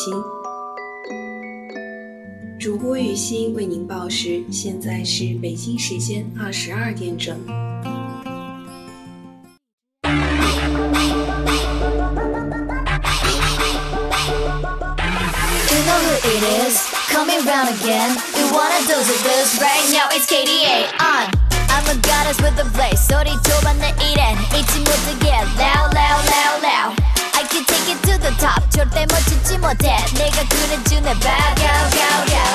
心。主播雨欣为您报时，现在是北京时间二十二点整。 You know who it is, coming round again. You wanna dose of this right now? It's KDA on. I'm a goddess with a blaze. 소리 좁아 내 일엔 잊지 못하게 loud, loud, loud, loud. I can take it to the top. 절대 멈추지 못해. 내가 그려준 내 back, go, go, go.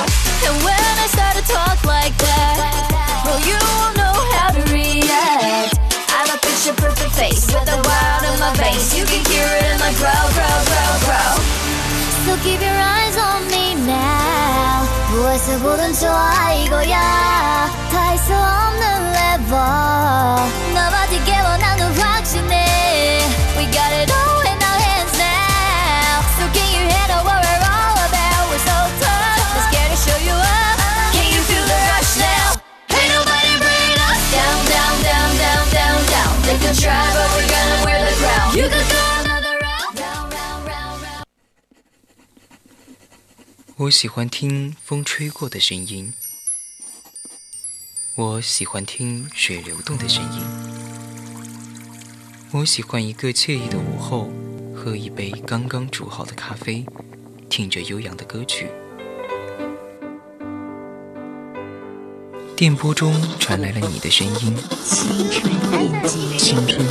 And when I start to talk like that, well you won't know how to react. I'm a picture perfect face with a wild in my face. You can hear it in my grow, grow, grow, grow. So keep your eyes on me now 무엇을 보든 좋아 이거야 다 할 수 없는 level 넘어지게 원하는 확신해 We got it all 我喜欢听风吹过的声音，我喜欢听水流动的声音，我喜欢一个惬意的午后，喝一杯刚刚煮好的咖啡，听着悠扬的歌曲。电波中传来了你的声音，青春，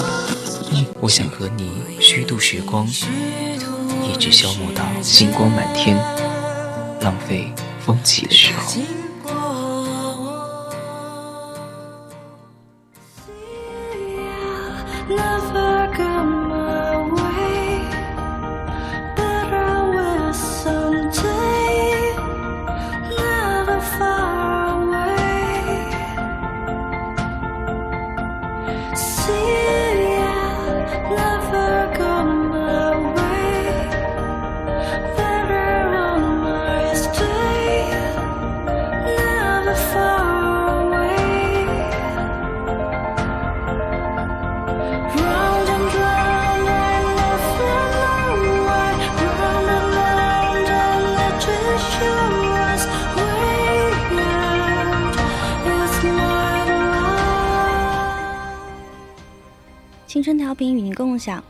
我想和你虚度时光，一直消磨到星光满天。浪费风起的时候。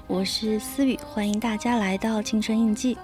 我是思雨，欢迎大家来到青春印记。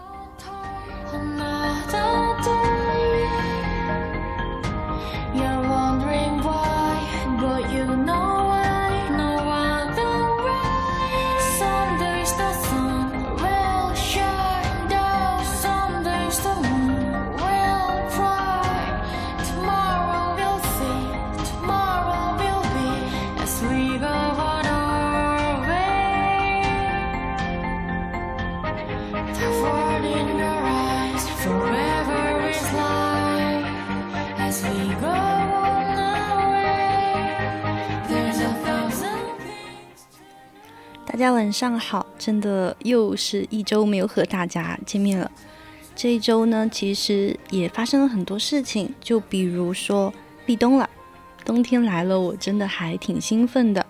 大家晚上好，真的又是一周没有和大家见面了。这一周呢，其实也发生了很多事情，就比如说立冬了，冬天来了，我真的还挺兴奋的，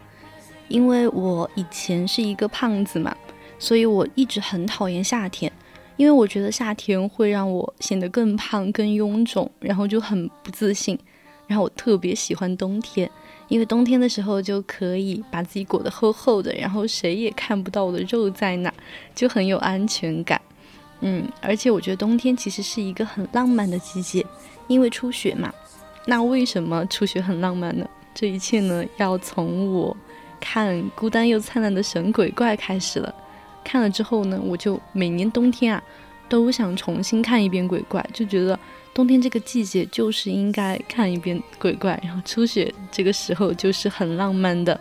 因为我以前是一个胖子嘛，所以我一直很讨厌夏天，因为我觉得夏天会让我显得更胖、更臃肿，然后就很不自信。然后我特别喜欢冬天，因为冬天的时候就可以把自己裹得厚厚的，然后谁也看不到我的肉在哪，就很有安全感。嗯，而且我觉得冬天其实是一个很浪漫的季节，因为初雪嘛。那为什么初雪很浪漫呢？这一切呢，要从我看《孤单又灿烂的神鬼怪》开始了。看了之后呢，我就每年冬天啊，都想重新看一遍鬼怪，就觉得冬天这个季节就是应该看一遍鬼怪，然后初雪这个时候就是很浪漫的。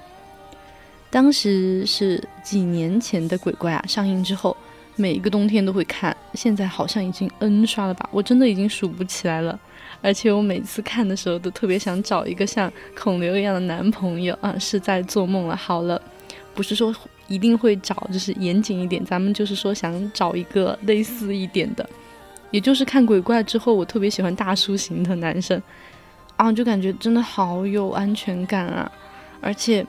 当时是几年前的鬼怪啊，上映之后。每一个冬天都会看，现在好像已经 N 刷了吧，我真的已经数不起来了。而且我每次看的时候都特别想找一个像孔刘一样的男朋友啊，是在做梦了。好了，不是说一定会找，就是严谨一点，咱们就是说想找一个类似一点的，也就是看鬼怪之后，我特别喜欢大叔型的男生啊，就感觉真的好有安全感啊。而且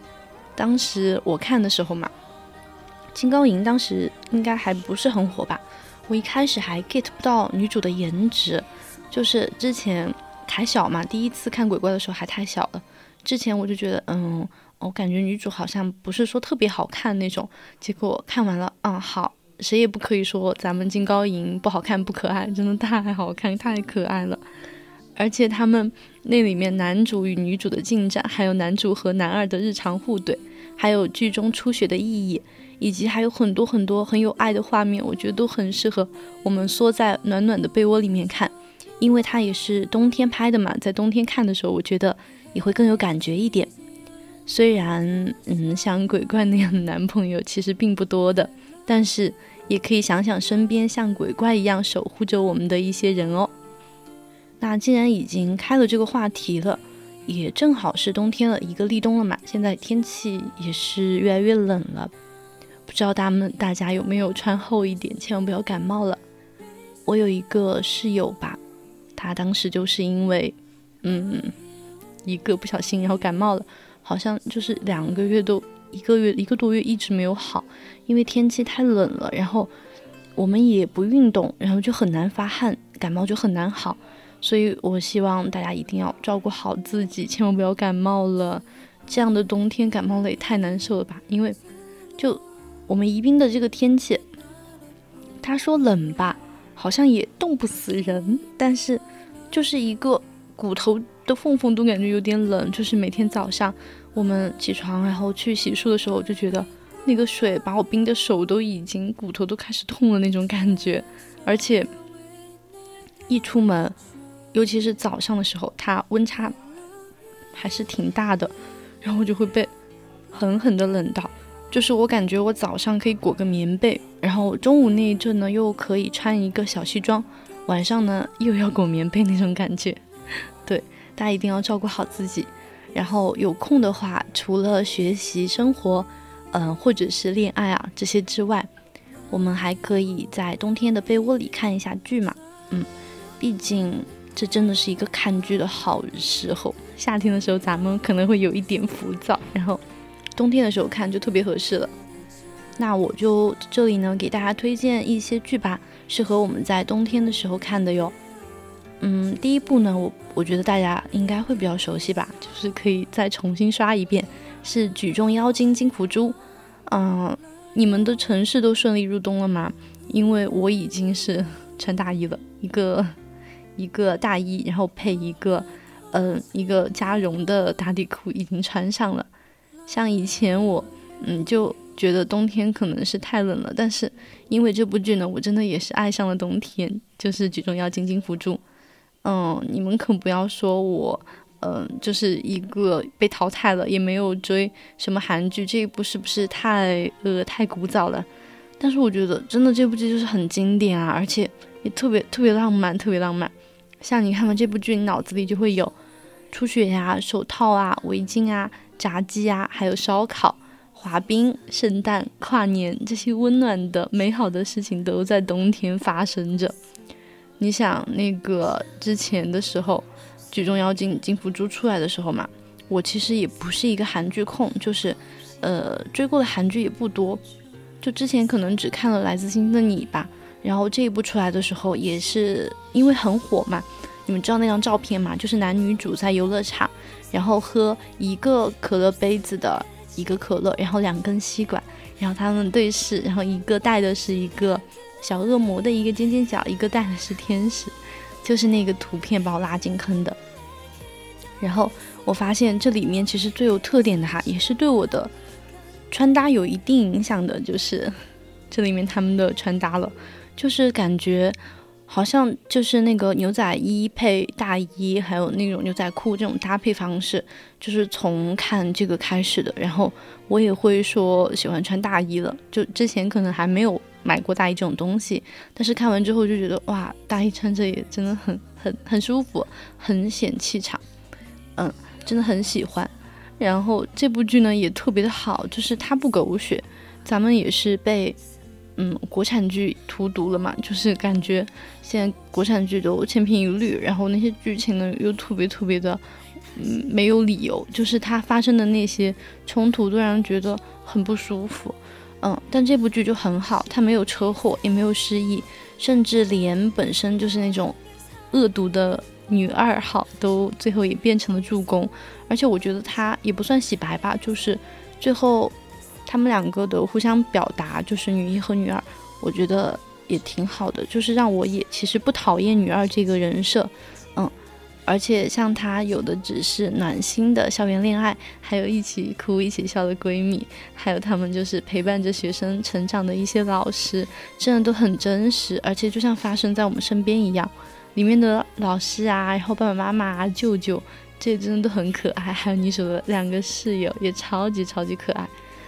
当时我看的时候嘛。金高银当时应该还不是很火吧？我一开始还 get 不到女主的颜值，就是之前还小嘛，第一次看鬼怪的时候还太小了。之前我就觉得，嗯，我感觉女主好像不是说特别好看那种。结果看完了，嗯，好，谁也不可以说咱们金高银不好看不可爱，真的太好看太可爱了。而且他们那里面男主与女主的进展，还有男主和男二的日常互怼，还有剧中初雪的意义。以及还有很多很多很有爱的画面，我觉得都很适合我们缩在暖暖的被窝里面看，因为它也是冬天拍的嘛，在冬天看的时候，我觉得也会更有感觉一点。虽然，嗯，像鬼怪那样的男朋友其实并不多的，但是也可以想想身边像鬼怪一样守护着我们的一些人哦。那既然已经开了这个话题了，也正好是冬天了，一个立冬了嘛，现在天气也是越来越冷了。不知道他们大家有没有穿厚一点，千万不要感冒了。我有一个室友吧，他当时就是因为，嗯，一个不小心然后感冒了，好像就是两个月都一个月一个多月一直没有好，因为天气太冷了，然后我们也不运动，然后就很难发汗，感冒就很难好。所以我希望大家一定要照顾好自己，千万不要感冒了。这样的冬天感冒了也太难受了吧，因为就。我们宜宾的这个天气，他说冷吧，好像也冻不死人，但是就是一个骨头的缝缝都感觉有点冷。就是每天早上我们起床然后去洗漱的时候，就觉得那个水把我冰的手都已经骨头都开始痛了那种感觉。而且一出门，尤其是早上的时候，它温差还是挺大的，然后我就会被狠狠的冷到。就是我感觉我早上可以裹个棉被，然后中午那一阵呢又可以穿一个小西装，晚上呢又要裹棉被那种感觉。对，大家一定要照顾好自己。然后有空的话，除了学习、生活，嗯，或者是恋爱啊这些之外，我们还可以在冬天的被窝里看一下剧嘛。嗯，毕竟这真的是一个看剧的好时候。夏天的时候咱们可能会有一点浮躁，然后。冬天的时候看就特别合适了，那我就这里呢给大家推荐一些剧吧，适合我们在冬天的时候看的哟。嗯，第一部呢，我我觉得大家应该会比较熟悉吧，就是可以再重新刷一遍，是《举重妖精金福珠》。嗯，你们的城市都顺利入冬了吗？因为我已经是穿大衣了，一个一个大衣，然后配一个嗯一个加绒的打底裤，已经穿上了。像以前我，嗯，就觉得冬天可能是太冷了，但是因为这部剧呢，我真的也是爱上了冬天，就是《举重妖精金福珠》。嗯，你们可不要说我，嗯，就是一个被淘汰了，也没有追什么韩剧，这一部是不是太呃太古早了？但是我觉得真的这部剧就是很经典啊，而且也特别特别浪漫，特别浪漫。像你看完这部剧，你脑子里就会有初雪呀、手套啊、围巾啊。炸鸡啊，还有烧烤，滑冰、圣诞、跨年这些温暖的、美好的事情都在冬天发生着。你想，那个之前的时候，《举重妖精金福珠》出来的时候嘛，我其实也不是一个韩剧控，就是呃追过的韩剧也不多，就之前可能只看了《来自星星的你》吧。然后这一部出来的时候，也是因为很火嘛。你们知道那张照片吗？就是男女主在游乐场，然后喝一个可乐杯子的一个可乐，然后两根吸管，然后他们对视，然后一个带的是一个小恶魔的一个尖尖角，一个带的是天使，就是那个图片把我拉进坑的。然后我发现这里面其实最有特点的哈，也是对我的穿搭有一定影响的，就是这里面他们的穿搭了。就是感觉好像就是那个牛仔衣配大衣，还有那种牛仔裤这种搭配方式，就是从看这个开始的。然后我也会说喜欢穿大衣了，就之前可能还没有买过大衣这种东西，但是看完之后就觉得哇，大衣穿着也真的很很很舒服，很显气场，嗯，真的很喜欢。然后这部剧呢也特别的好，就是它不狗血，咱们也是被。嗯，国产剧荼毒了嘛？就是感觉现在国产剧都千篇一律，然后那些剧情呢又特别特别的，嗯，没有理由，就是它发生的那些冲突都让人觉得很不舒服。嗯，但这部剧就很好，它没有车祸，也没有失忆，甚至连本身就是那种恶毒的女二号都最后也变成了助攻，而且我觉得它也不算洗白吧，就是最后。他们两个的互相表达，就是女一和女二，我觉得也挺好的，就是让我也其实不讨厌女二这个人设，嗯，而且像她有的只是暖心的校园恋爱，还有一起哭一起笑的闺蜜，还有他们就是陪伴着学生成长的一些老师，真的都很真实，而且就像发生在我们身边一样。里面的老师啊，然后爸爸妈妈啊、舅舅，这真的都很可爱，还有女主的两个室友也超级超级可爱。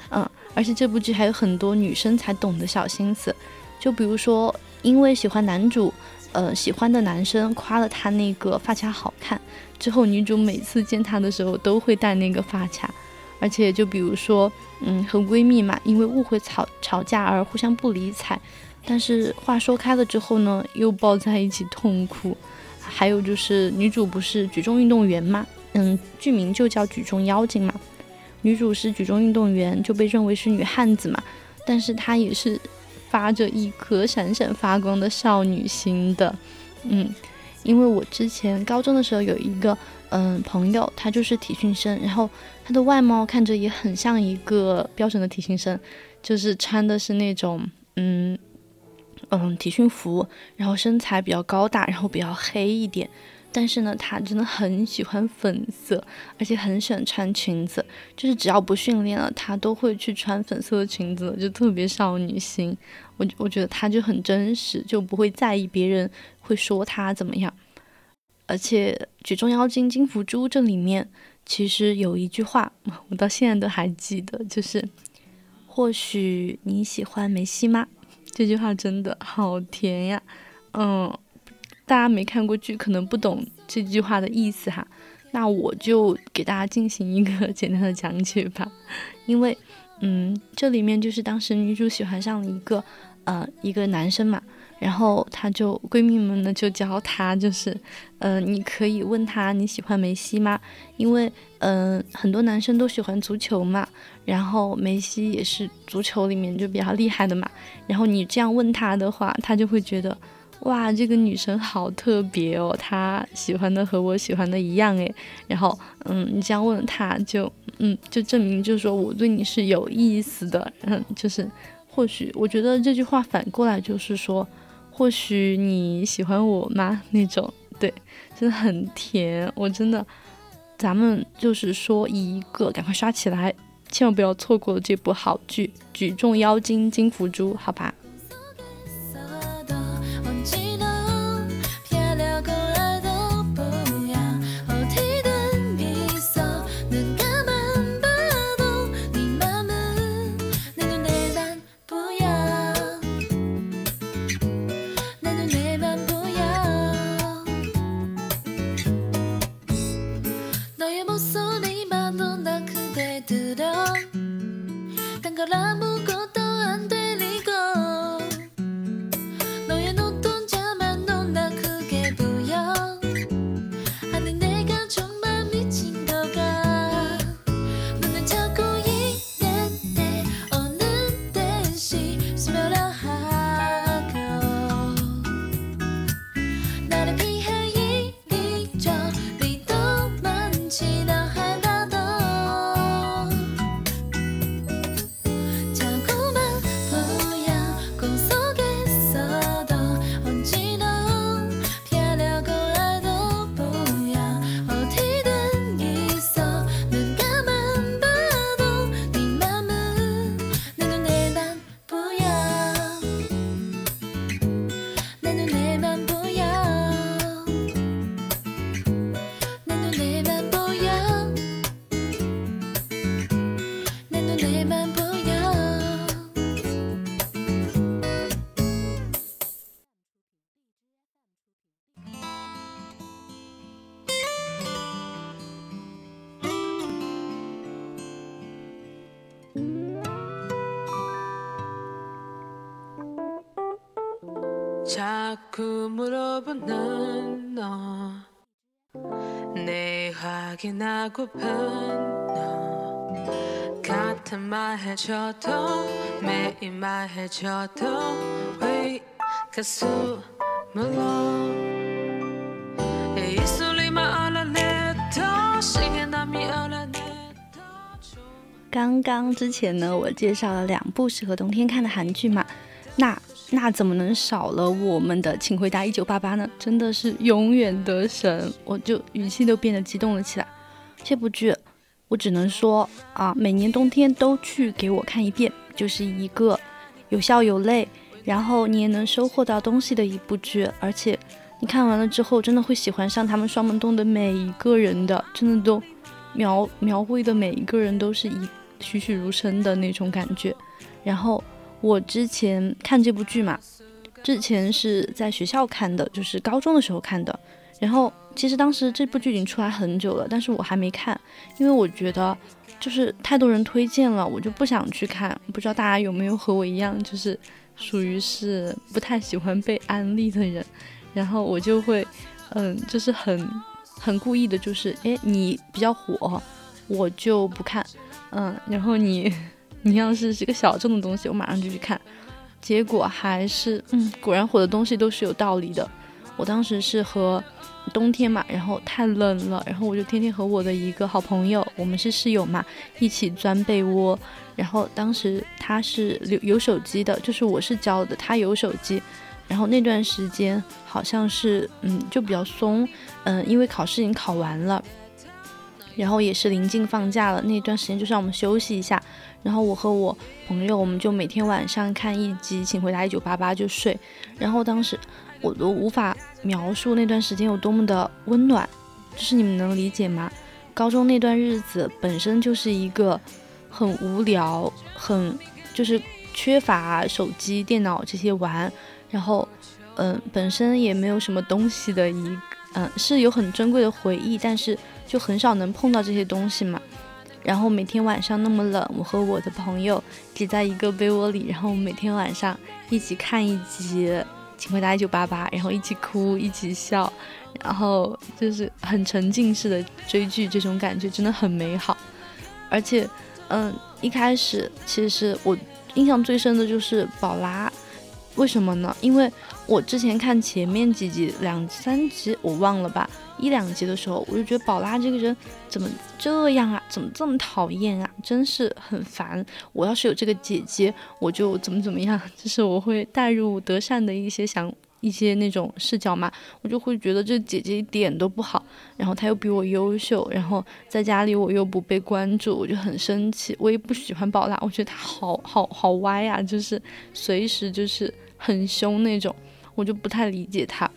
嗯，而且这部剧还有很多女生才懂的小心思，就比如说，因为喜欢男主，呃，喜欢的男生夸了她那个发卡好看，之后女主每次见他的时候都会戴那个发卡，而且就比如说，嗯，和闺蜜嘛，因为误会吵吵架而互相不理睬，但是话说开了之后呢，又抱在一起痛哭，还有就是女主不是举重运动员嘛，嗯，剧名就叫举重妖精嘛。女主是举重运动员，就被认为是女汉子嘛，但是她也是发着一颗闪闪发光的少女心的，嗯，因为我之前高中的时候有一个嗯朋友，他就是体训生，然后他的外貌看着也很像一个标准的体训生，就是穿的是那种嗯嗯体训服，然后身材比较高大，然后比较黑一点。但是呢，她真的很喜欢粉色，而且很喜欢穿裙子。就是只要不训练了，她都会去穿粉色的裙子，就特别少女心。我我觉得她就很真实，就不会在意别人会说她怎么样。而且《举重妖精金福珠》这里面其实有一句话，我到现在都还记得，就是“或许你喜欢梅西吗？”这句话真的好甜呀，嗯。大家没看过剧，可能不懂这句话的意思哈。那我就给大家进行一个简单的讲解吧。因为，嗯，这里面就是当时女主喜欢上了一个，呃，一个男生嘛。然后她就闺蜜们呢就教她，就是，呃，你可以问他你喜欢梅西吗？因为，嗯，很多男生都喜欢足球嘛。然后梅西也是足球里面就比较厉害的嘛。然后你这样问他的话，他就会觉得。哇，这个女生好特别哦，她喜欢的和我喜欢的一样诶。然后，嗯，你这样问她，就，嗯，就证明就是说我对你是有意思的，嗯，就是或许我觉得这句话反过来就是说，或许你喜欢我吗？那种，对，真的很甜，我真的，咱们就是说一个赶快刷起来，千万不要错过这部好剧《举重妖精金福珠》，好吧？자꾸 물어보는 너 내 확인하고픈 너 같은 말 해줘도 매일 말해줘도 왜 가슴을로 이 소리만 알아내도 시간남이 알아내도 刚刚之前呢，我介绍了两部适合冬天看的韩剧嘛，那 那怎么能少了我们的《请回答一九八八》呢？真的是永远的神，我就语气都变得激动了起来。这部剧，我只能说啊，每年冬天都去给我看一遍，就是一个有笑有泪，然后你也能收获到东西的一部剧，而且你看完了之后，真的会喜欢上他们双门洞的每一个人的，真的都描描绘的每一个人都是一。栩栩如生的那种感觉。然后我之前看这部剧嘛，之前是在学校看的，就是高中的时候看的。然后其实当时这部剧已经出来很久了，但是我还没看，因为我觉得就是太多人推荐了，我就不想去看。不知道大家有没有和我一样，就是属于是不太喜欢被安利的人。然后我就会，嗯，就是很很故意的，就是诶，你比较火，我就不看。嗯，然后你，你要是是个小众的东西，我马上就去看，结果还是，嗯，果然火的东西都是有道理的。我当时是和冬天嘛，然后太冷了，然后我就天天和我的一个好朋友，我们是室友嘛，一起钻被窝。然后当时他是有有手机的，就是我是教的，他有手机。然后那段时间好像是，嗯，就比较松，嗯，因为考试已经考完了。然后也是临近放假了，那段时间就让我们休息一下。然后我和我朋友，我们就每天晚上看一集《请回答一九八八》就睡。然后当时我都无法描述那段时间有多么的温暖，就是你们能理解吗？高中那段日子本身就是一个很无聊、很就是缺乏手机、电脑这些玩，然后嗯，本身也没有什么东西的一嗯，是有很珍贵的回忆，但是。就很少能碰到这些东西嘛，然后每天晚上那么冷，我和我的朋友挤在一个被窝里，然后每天晚上一起看一集《请回答一九八八》，然后一起哭，一起笑，然后就是很沉浸式的追剧，这种感觉真的很美好。而且，嗯，一开始其实我印象最深的就是宝拉，为什么呢？因为我之前看前面几集两三集我忘了吧。一两集的时候，我就觉得宝拉这个人怎么这样啊？怎么这么讨厌啊？真是很烦。我要是有这个姐姐，我就怎么怎么样。就是我会带入德善的一些想一些那种视角嘛，我就会觉得这姐姐一点都不好。然后她又比我优秀，然后在家里我又不被关注，我就很生气。我也不喜欢宝拉，我觉得她好好好歪呀，就是随时就是很凶那种，我就不太理解她。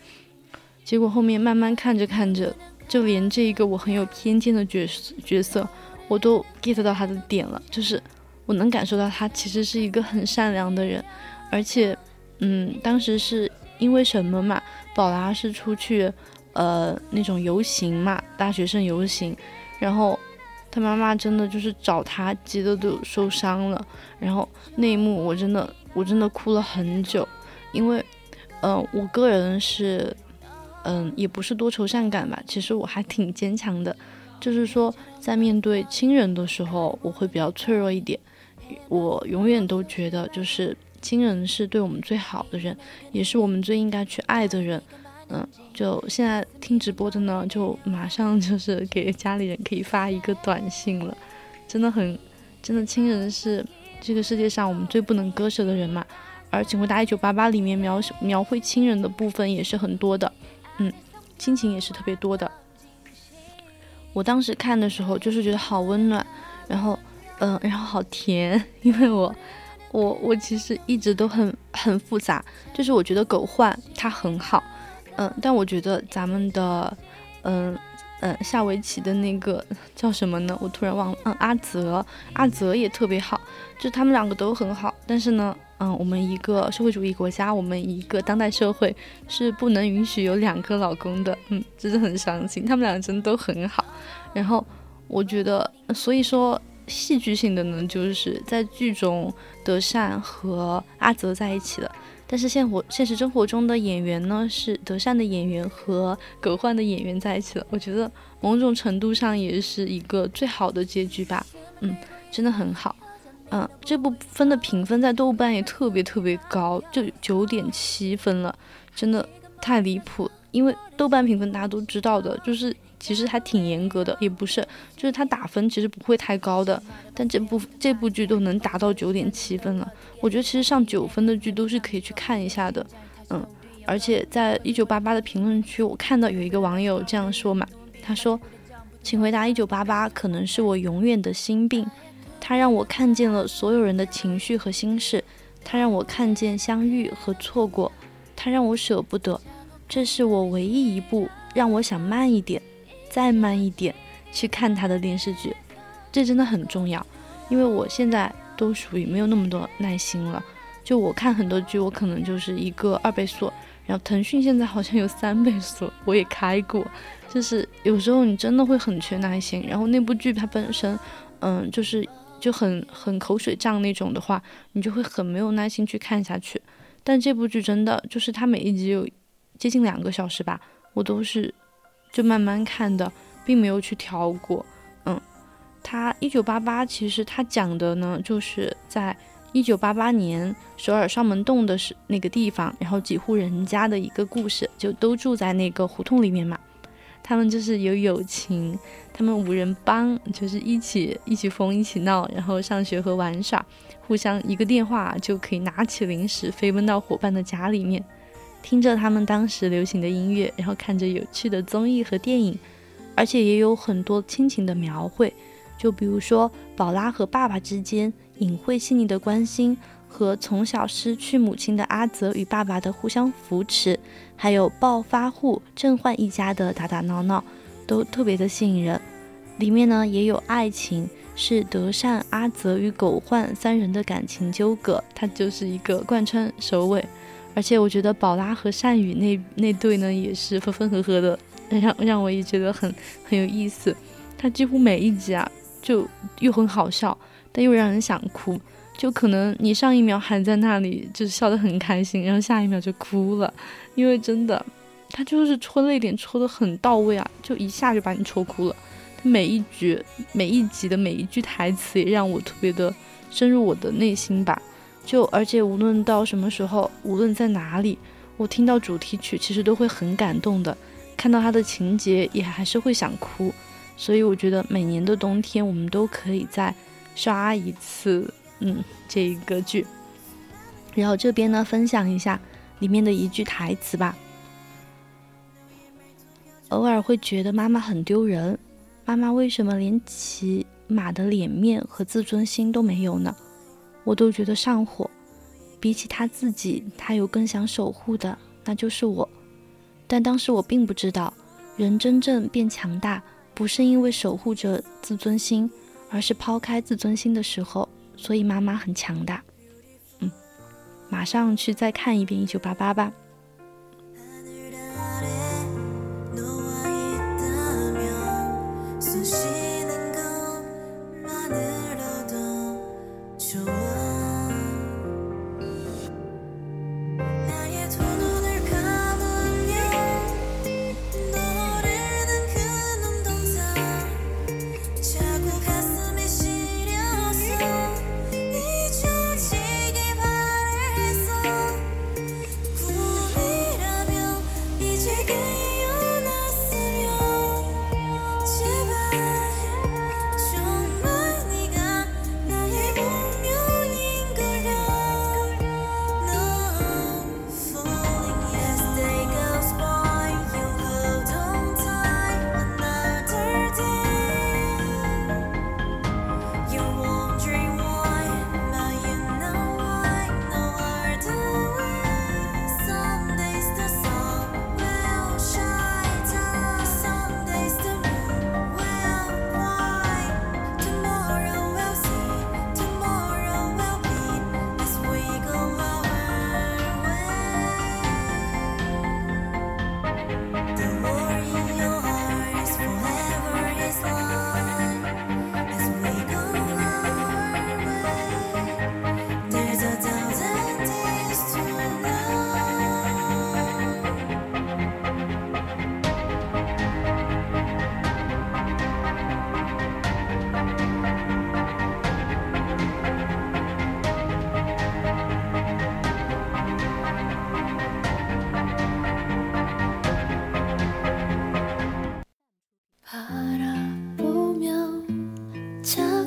结果后面慢慢看着看着，就连这一个我很有偏见的角角色，我都 get 到他的点了，就是我能感受到他其实是一个很善良的人，而且，嗯，当时是因为什么嘛？宝拉是出去，呃，那种游行嘛，大学生游行，然后他妈妈真的就是找他，急得都受伤了，然后那一幕我真的我真的哭了很久，因为，嗯，我个人是。嗯，也不是多愁善感吧，其实我还挺坚强的，就是说在面对亲人的时候，我会比较脆弱一点。我永远都觉得，就是亲人是对我们最好的人，也是我们最应该去爱的人。嗯，就现在听直播的呢，就马上就是给家里人可以发一个短信了，真的很，真的亲人是这个世界上我们最不能割舍的人嘛。而《请回答一九八八》里面描描绘亲人的部分也是很多的。亲情也是特别多的。我当时看的时候，就是觉得好温暖，然后，嗯，然后好甜，因为我，我，我其实一直都很很复杂，就是我觉得狗焕他很好，嗯，但我觉得咱们的，嗯，嗯，下围棋的那个叫什么呢？我突然忘了，嗯，阿泽，阿泽也特别好，就他们两个都很好，但是呢。嗯，我们一个社会主义国家，我们一个当代社会是不能允许有两个老公的。嗯，真的很伤心。他们两个真的都很好。然后我觉得，所以说戏剧性的呢，就是在剧中德善和阿泽在一起了。但是现活现实生活中的演员呢，是德善的演员和葛焕的演员在一起了。我觉得某种程度上也是一个最好的结局吧。嗯，真的很好。嗯，这部分的评分在豆瓣也特别特别高，就九点七分了，真的太离谱。因为豆瓣评分大家都知道的，就是其实还挺严格的，也不是，就是它打分其实不会太高的。但这部这部剧都能达到九点七分了，我觉得其实上九分的剧都是可以去看一下的。嗯，而且在一九八八的评论区，我看到有一个网友这样说嘛，他说：“请回答一九八八，可能是我永远的心病。”它让我看见了所有人的情绪和心事，它让我看见相遇和错过，它让我舍不得。这是我唯一一部让我想慢一点，再慢一点去看他的电视剧。这真的很重要，因为我现在都属于没有那么多耐心了。就我看很多剧，我可能就是一个二倍速，然后腾讯现在好像有三倍速，我也开过。就是有时候你真的会很缺耐心，然后那部剧它本身，嗯，就是。就很很口水仗那种的话，你就会很没有耐心去看下去。但这部剧真的就是它每一集有接近两个小时吧，我都是就慢慢看的，并没有去调过。嗯，它一九八八其实它讲的呢，就是在一九八八年首尔双门洞的是那个地方，然后几户人家的一个故事，就都住在那个胡同里面嘛。他们就是有友情，他们五人帮就是一起一起疯一起闹，然后上学和玩耍，互相一个电话就可以拿起零食飞奔到伙伴的家里面，听着他们当时流行的音乐，然后看着有趣的综艺和电影，而且也有很多亲情的描绘，就比如说宝拉和爸爸之间隐晦细腻的关心。和从小失去母亲的阿泽与爸爸的互相扶持，还有暴发户郑焕一家的打打闹闹，都特别的吸引人。里面呢也有爱情，是德善、阿泽与狗焕三人的感情纠葛，它就是一个贯穿首尾。而且我觉得宝拉和善宇那那对呢也是分分合合的，让让我也觉得很很有意思。他几乎每一集啊，就又很好笑，但又让人想哭。就可能你上一秒还在那里就是笑得很开心，然后下一秒就哭了，因为真的，他就是戳泪点戳得很到位啊，就一下就把你戳哭了。他每一局、每一集的每一句台词也让我特别的深入我的内心吧。就而且无论到什么时候，无论在哪里，我听到主题曲其实都会很感动的，看到他的情节也还是会想哭。所以我觉得每年的冬天我们都可以再刷一次。嗯，这一个剧，然后这边呢，分享一下里面的一句台词吧。偶尔会觉得妈妈很丢人，妈妈为什么连起码的脸面和自尊心都没有呢？我都觉得上火。比起他自己他有更想守护的那就是我。但当时我并不知道人真正变强大不是因为守护着自尊心而是抛开自尊心的时候所以妈妈很强大。嗯马上去再看一遍一九八八吧家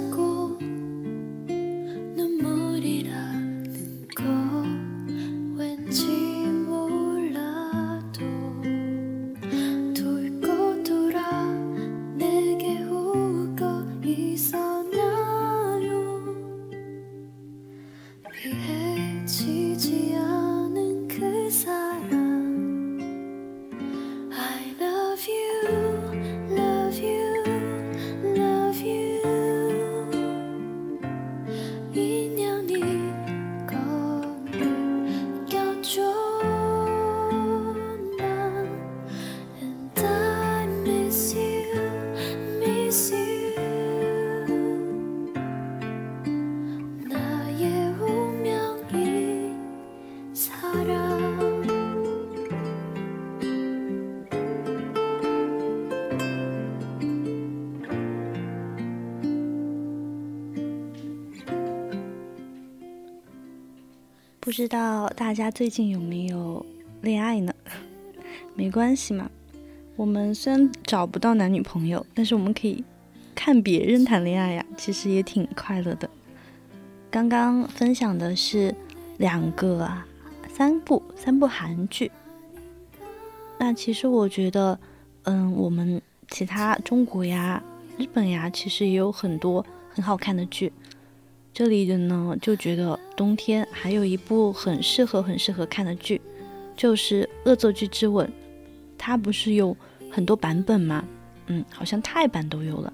知道大家最近有没有恋爱呢？没关系嘛，我们虽然找不到男女朋友，但是我们可以看别人谈恋爱呀，其实也挺快乐的。刚刚分享的是两个啊，三部三部韩剧。那其实我觉得，嗯，我们其他中国呀、日本呀，其实也有很多很好看的剧。这里的呢，就觉得冬天还有一部很适合、很适合看的剧，就是《恶作剧之吻》。它不是有很多版本吗？嗯，好像泰版都有了。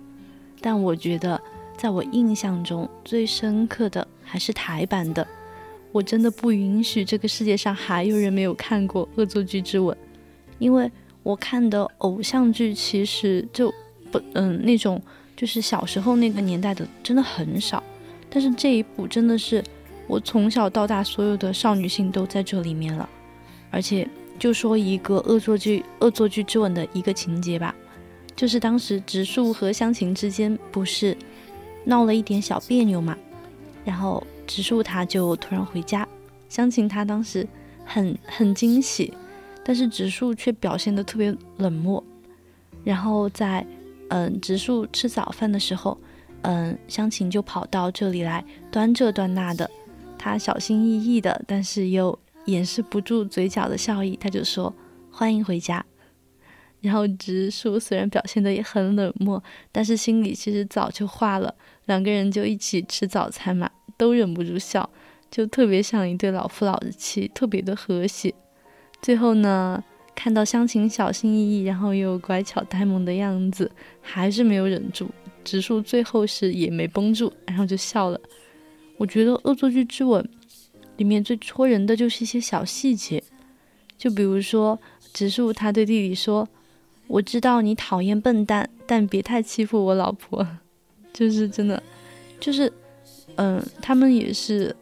但我觉得，在我印象中最深刻的还是台版的。我真的不允许这个世界上还有人没有看过《恶作剧之吻》，因为我看的偶像剧其实就不嗯那种就是小时候那个年代的真的很少。但是这一部真的是我从小到大所有的少女心都在这里面了，而且就说一个恶作剧恶作剧之吻的一个情节吧，就是当时直树和香晴之间不是闹了一点小别扭嘛，然后直树他就突然回家，香晴他当时很很惊喜，但是直树却表现得特别冷漠，然后在嗯直树吃早饭的时候。嗯，香晴就跑到这里来，端这端那的，他小心翼翼的，但是又掩饰不住嘴角的笑意，他就说：“欢迎回家。”然后直树虽然表现的也很冷漠，但是心里其实早就化了。两个人就一起吃早餐嘛，都忍不住笑，就特别像一对老夫老妻，特别的和谐。最后呢，看到香晴小心翼翼，然后又乖巧呆萌的样子，还是没有忍住。直树最后是也没绷住，然后就笑了。我觉得《恶作剧之吻》里面最戳人的就是一些小细节，就比如说直树他对弟弟说：“我知道你讨厌笨蛋，但别太欺负我老婆。”就是真的，就是嗯，他们也是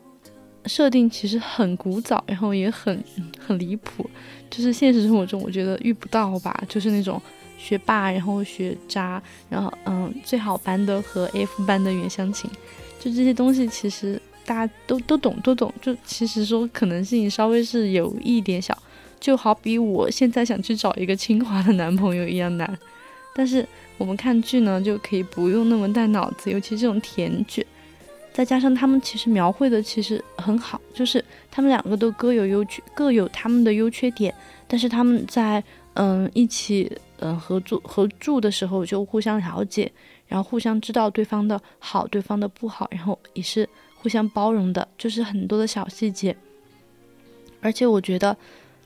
设定其实很古早，然后也很很离谱，就是现实生活中我觉得遇不到吧，就是那种。学霸，然后学渣，然后嗯，最好班的和 F 班的袁湘琴，就这些东西其实大家都都懂，都懂。就其实说可能性稍微是有一点小，就好比我现在想去找一个清华的男朋友一样难。但是我们看剧呢，就可以不用那么带脑子，尤其这种甜剧，再加上他们其实描绘的其实很好，就是他们两个都各有优缺，各有他们的优缺点，但是他们在嗯一起。嗯，合作合住的时候就互相了解，然后互相知道对方的好，对方的不好，然后也是互相包容的，就是很多的小细节。而且我觉得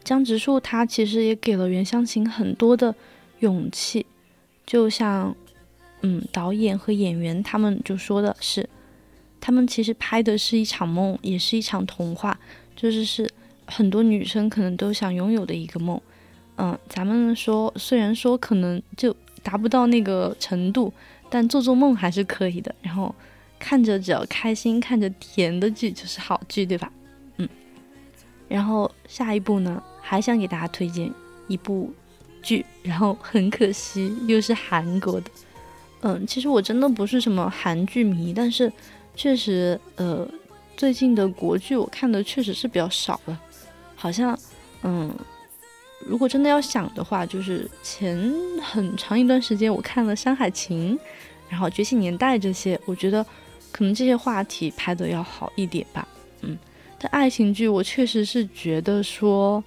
江直树他其实也给了袁湘琴很多的勇气，就像嗯导演和演员他们就说的是，他们其实拍的是一场梦，也是一场童话，就是是很多女生可能都想拥有的一个梦。嗯，咱们说，虽然说可能就达不到那个程度，但做做梦还是可以的。然后看着只要开心，看着甜的剧就是好剧，对吧？嗯。然后下一步呢，还想给大家推荐一部剧，然后很可惜又是韩国的。嗯，其实我真的不是什么韩剧迷，但是确实，呃，最近的国剧我看的确实是比较少了，好像，嗯。如果真的要想的话，就是前很长一段时间我看了《山海情》，然后《觉醒年代》这些，我觉得可能这些话题拍的要好一点吧。嗯，但爱情剧我确实是觉得说，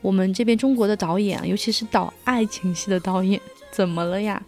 我们这边中国的导演啊，尤其是导爱情戏的导演，怎么了呀？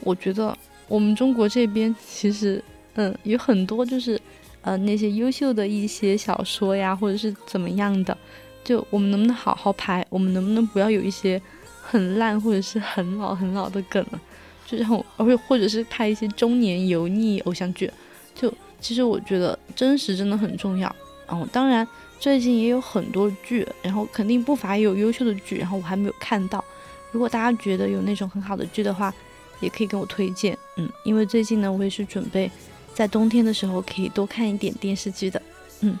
我觉得我们中国这边其实，嗯，有很多就是，呃，那些优秀的一些小说呀，或者是怎么样的。就我们能不能好好拍？我们能不能不要有一些很烂或者是很老很老的梗了？就让我，而且或者是拍一些中年油腻偶像剧。就其实我觉得真实真的很重要。然哦，当然最近也有很多剧，然后肯定不乏有优秀的剧，然后我还没有看到。如果大家觉得有那种很好的剧的话，也可以跟我推荐。嗯，因为最近呢，我也是准备在冬天的时候可以多看一点电视剧的。嗯。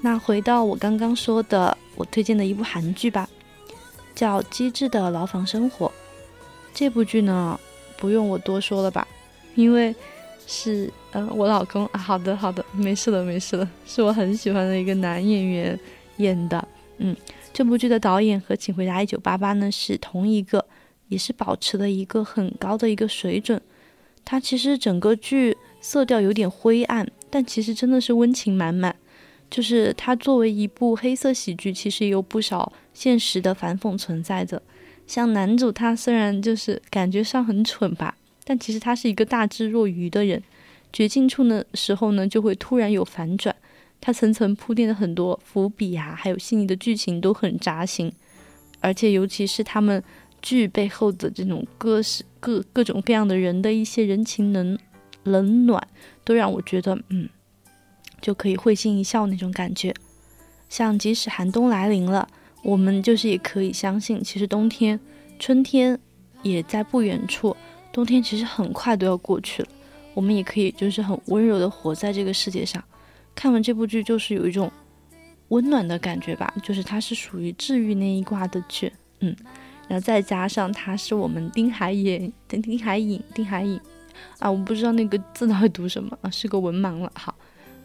那回到我刚刚说的，我推荐的一部韩剧吧，叫《机智的牢房生活》。这部剧呢，不用我多说了吧，因为是呃我老公啊。好的好的，没事了没事了，是我很喜欢的一个男演员演的。嗯，这部剧的导演和《请回答一九八八》呢是同一个，也是保持了一个很高的一个水准。它其实整个剧色调有点灰暗，但其实真的是温情满满。就是它作为一部黑色喜剧，其实有不少现实的反讽存在的。像男主，他虽然就是感觉上很蠢吧，但其实他是一个大智若愚的人。绝境处的时候呢，就会突然有反转。他层层铺垫的很多伏笔啊，还有细腻的剧情都很扎心。而且尤其是他们剧背后的这种各式各各种各样的人的一些人情冷冷暖，都让我觉得嗯。就可以会心一笑那种感觉，像即使寒冬来临了，我们就是也可以相信，其实冬天、春天也在不远处。冬天其实很快都要过去了，我们也可以就是很温柔的活在这个世界上。看完这部剧，就是有一种温暖的感觉吧，就是它是属于治愈那一挂的剧，嗯，然后再加上他是我们丁海寅、丁海寅、丁海寅啊，我不知道那个字到底读什么啊，是个文盲了，好。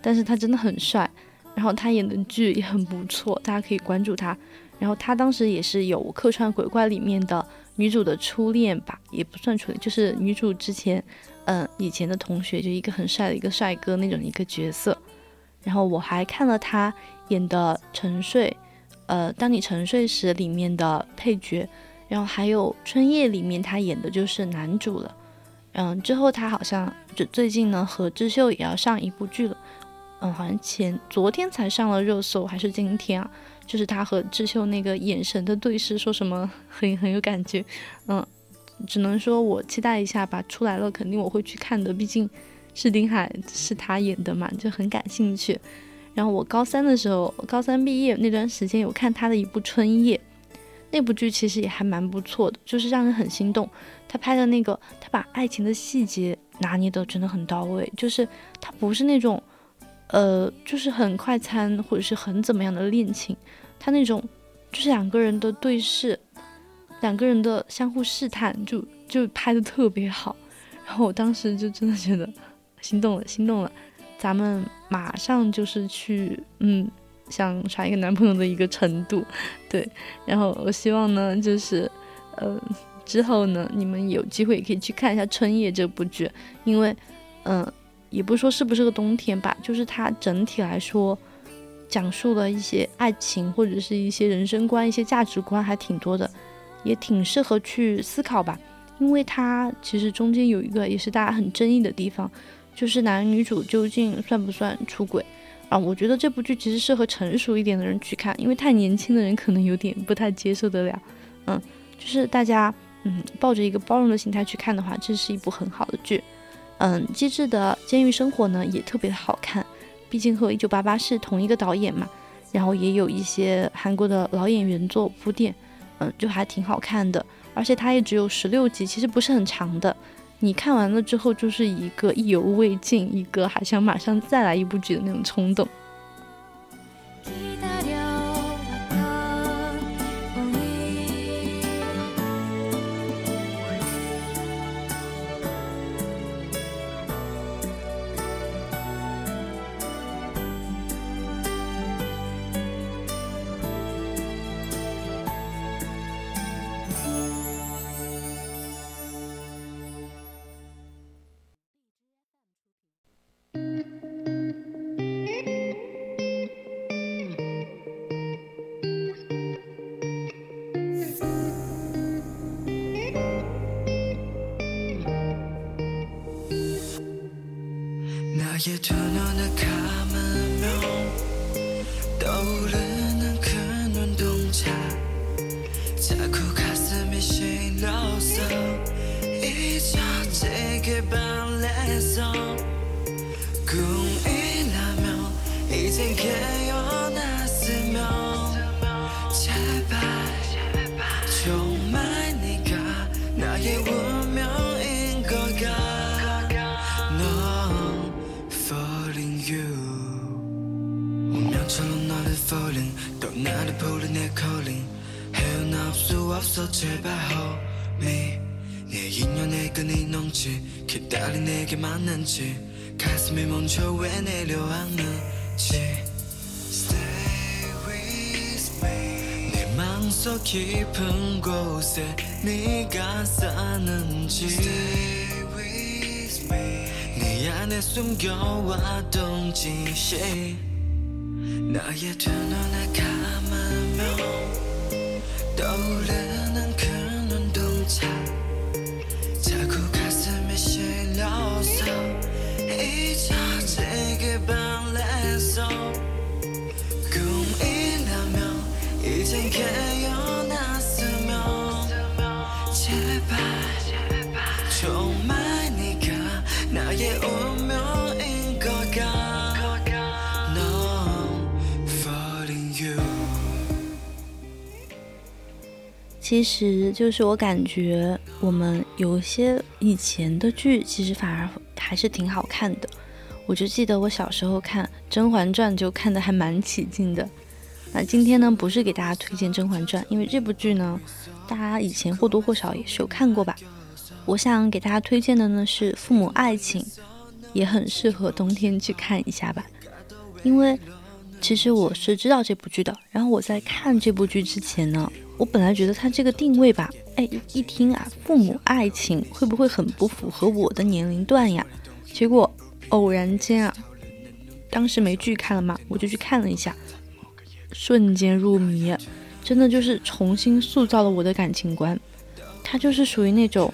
但是他真的很帅，然后他演的剧也很不错，大家可以关注他。然后他当时也是有客串鬼怪里面的女主的初恋吧，也不算初恋，就是女主之前，嗯，以前的同学，就一个很帅的一个帅哥那种一个角色。然后我还看了他演的《沉睡》，呃，当你沉睡时里面的配角，然后还有《春夜》里面他演的就是男主了。嗯，之后他好像就最近呢和智秀也要上一部剧了。嗯，好像前昨天才上了热搜，还是今天啊？就是他和智秀那个眼神的对视，说什么很很有感觉。嗯，只能说我期待一下吧。出来了肯定我会去看的，毕竟是丁海是他演的嘛，就很感兴趣。然后我高三的时候，高三毕业那段时间有看他的一部《春夜》，那部剧其实也还蛮不错的，就是让人很心动。他拍的那个，他把爱情的细节拿捏的真的很到位，就是他不是那种。呃，就是很快餐或者是很怎么样的恋情，他那种就是两个人的对视，两个人的相互试探，就就拍的特别好。然后我当时就真的觉得心动了，心动了。咱们马上就是去，嗯，想耍一个男朋友的一个程度，对。然后我希望呢，就是呃之后呢，你们有机会也可以去看一下《春夜》这部剧，因为嗯。也不是说是不是个冬天吧，就是它整体来说，讲述了一些爱情或者是一些人生观、一些价值观还挺多的，也挺适合去思考吧。因为它其实中间有一个也是大家很争议的地方，就是男女主究竟算不算出轨啊？我觉得这部剧其实适合成熟一点的人去看，因为太年轻的人可能有点不太接受得了。嗯，就是大家嗯抱着一个包容的心态去看的话，这是一部很好的剧。嗯，机智的监狱生活呢也特别的好看，毕竟和一九八八是同一个导演嘛，然后也有一些韩国的老演员做铺垫，嗯，就还挺好看的，而且它也只有十六集，其实不是很长的，你看完了之后就是一个意犹未尽，一个还想马上再来一部剧的那种冲动。 발끈이 넘치 기다리 내게 만난지 가슴이 먼저 왜 내려앉는지. Stay with me. 내 맘속 깊은 곳에 네가 사는지. Stay with me. 네 안에 숨겨왔던 진실 나의 두 눈을 감으며 떠오르 其实就是我感觉我们有些以前的剧，其实反而还是挺好看的。我就记得我小时候看《甄嬛传》，就看得还蛮起劲的。那今天呢，不是给大家推荐《甄嬛传》，因为这部剧呢，大家以前或多或少也是有看过吧。我想给大家推荐的呢是《父母爱情》，也很适合冬天去看一下吧。因为其实我是知道这部剧的，然后我在看这部剧之前呢，我本来觉得它这个定位吧，哎，一听啊，父母爱情会不会很不符合我的年龄段呀？结果偶然间啊，当时没剧看了嘛，我就去看了一下，瞬间入迷，真的就是重新塑造了我的感情观。它就是属于那种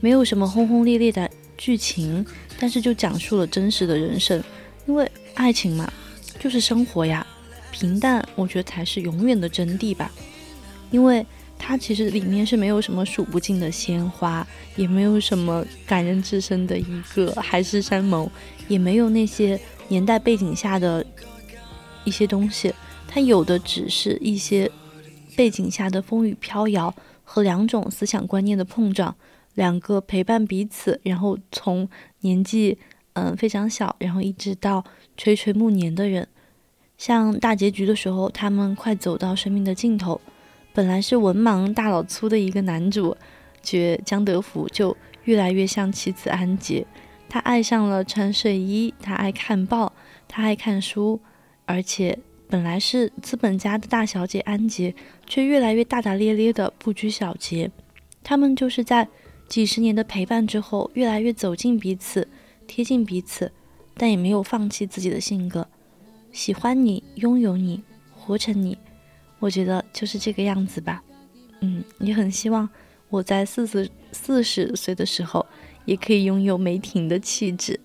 没有什么轰轰烈烈的剧情，但是就讲述了真实的人生，因为爱情嘛，就是生活呀，平淡我觉得才是永远的真谛吧。因为它其实里面是没有什么数不尽的鲜花，也没有什么感人至深的一个海誓山盟，也没有那些年代背景下的一些东西，它有的只是一些背景下的风雨飘摇和两种思想观念的碰撞，两个陪伴彼此，然后从年纪嗯非常小，然后一直到垂垂暮年的人，像大结局的时候，他们快走到生命的尽头。本来是文盲大老粗的一个男主角江德福，就越来越像妻子安杰。他爱上了穿睡衣，他爱看报，他爱看书，而且本来是资本家的大小姐安杰，却越来越大大咧咧的不拘小节。他们就是在几十年的陪伴之后，越来越走近彼此，贴近彼此，但也没有放弃自己的性格，喜欢你，拥有你，活成你。我觉得就是这个样子吧，嗯，也很希望我在四十四十岁的时候，也可以拥有梅婷的气质。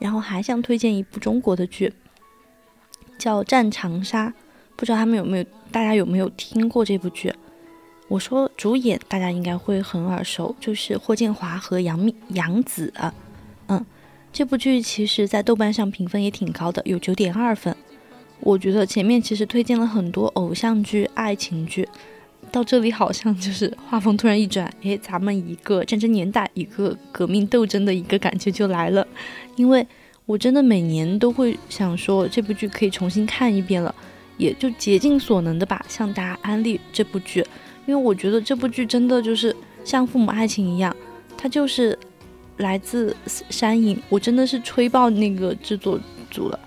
然后还想推荐一部中国的剧，叫《战长沙》，不知道他们有没有，大家有没有听过这部剧？我说主演大家应该会很耳熟，就是霍建华和杨幂、杨紫。这部剧其实在豆瓣上评分也挺高的，有九点二分。我觉得前面其实推荐了很多偶像剧、爱情剧，到这里好像就是画风突然一转，诶，咱们一个战争年代、一个革命斗争的一个感觉就来了。因为我真的每年都会想说这部剧可以重新看一遍了，也就竭尽所能的吧向大家安利这部剧，因为我觉得这部剧真的就是像父母爱情一样，它就是来自山影，我真的是吹爆那个制作组了。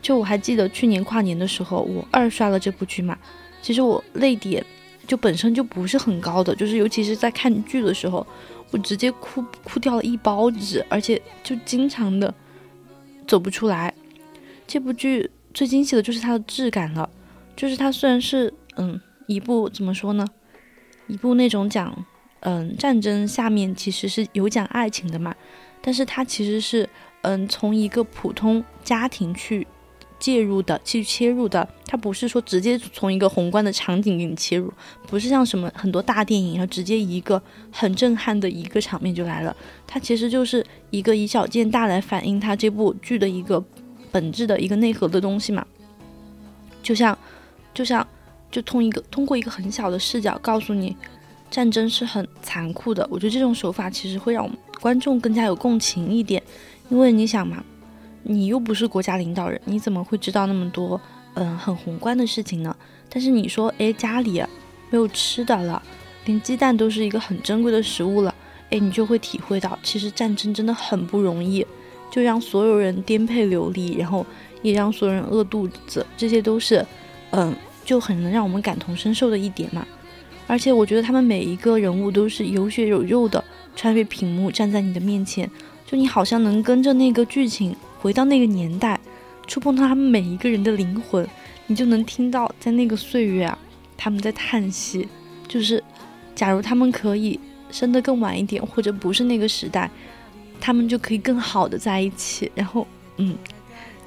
就我还记得去年跨年的时候，我二刷了这部剧嘛。其实我泪点就本身就不是很高的，就是尤其是在看剧的时候，我直接哭哭掉了一包纸，而且就经常的走不出来。这部剧最惊喜的就是它的质感了，就是它虽然是嗯一部怎么说呢，一部那种讲嗯战争下面其实是有讲爱情的嘛，但是它其实是嗯从一个普通家庭去。介入的去切入的，它不是说直接从一个宏观的场景给你切入，不是像什么很多大电影，然后直接一个很震撼的一个场面就来了。它其实就是一个以小见大来反映它这部剧的一个本质的一个内核的东西嘛。就像，就像，就通一个通过一个很小的视角告诉你，战争是很残酷的。我觉得这种手法其实会让我们观众更加有共情一点，因为你想嘛。你又不是国家领导人，你怎么会知道那么多嗯很宏观的事情呢？但是你说，哎，家里没有吃的了，连鸡蛋都是一个很珍贵的食物了，哎，你就会体会到，其实战争真的很不容易，就让所有人颠沛流离，然后也让所有人饿肚子，这些都是嗯就很能让我们感同身受的一点嘛。而且我觉得他们每一个人物都是有血有肉的，穿越屏幕站在你的面前，就你好像能跟着那个剧情回到那个年代，触碰到他们每一个人的灵魂，你就能听到在那个岁月啊，他们在叹息，就是假如他们可以生得更晚一点，或者不是那个时代，他们就可以更好的在一起。然后，嗯，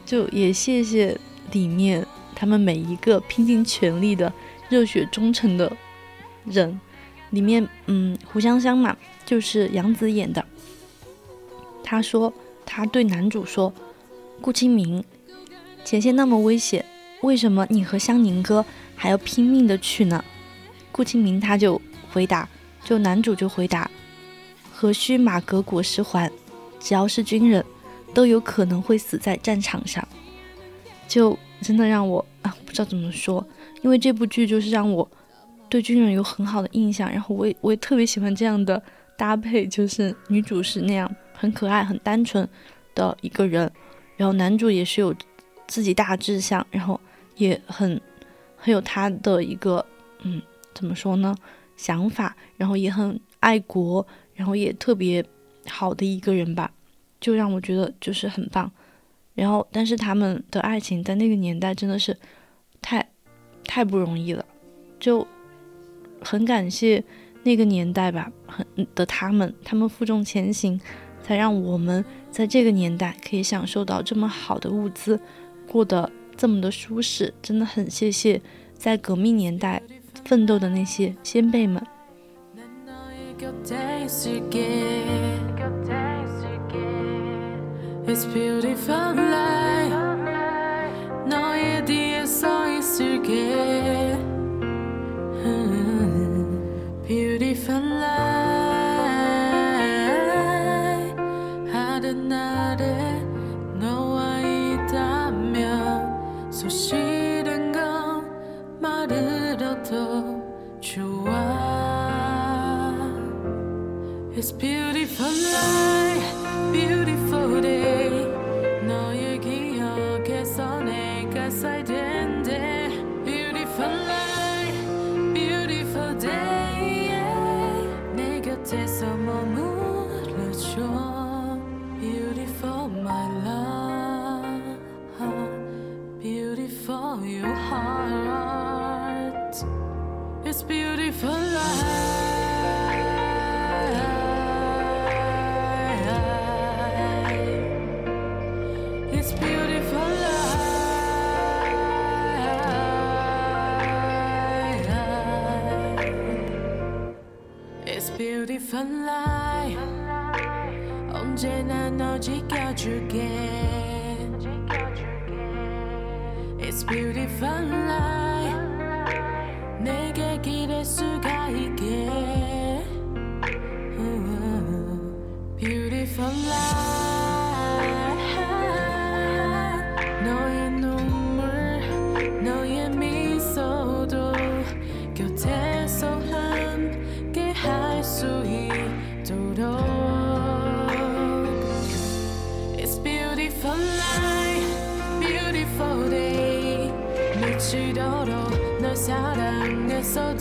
就也谢谢里面他们每一个拼尽全力的热血忠诚的。人里面，嗯，胡香香嘛，就是杨紫演的。他说，他对男主说：“顾清明，前线那么危险，为什么你和香宁哥还要拼命的去呢？”顾清明他就回答，就男主就回答：“何须马革裹尸还？只要是军人，都有可能会死在战场上。”就真的让我啊，不知道怎么说，因为这部剧就是让我。对军人有很好的印象，然后我也我也特别喜欢这样的搭配，就是女主是那样很可爱、很单纯的一个人，然后男主也是有自己大志向，然后也很很有他的一个嗯怎么说呢想法，然后也很爱国，然后也特别好的一个人吧，就让我觉得就是很棒。然后但是他们的爱情在那个年代真的是太太不容易了，就。很感谢那个年代吧，很的他们，他们负重前行，才让我们在这个年代可以享受到这么好的物资，过得这么的舒适。真的很谢谢在革命年代奋斗的那些先辈们。Beautiful disappear beautiful life 언제나 너 지켜줄게 It's beautiful life 내게 사랑했어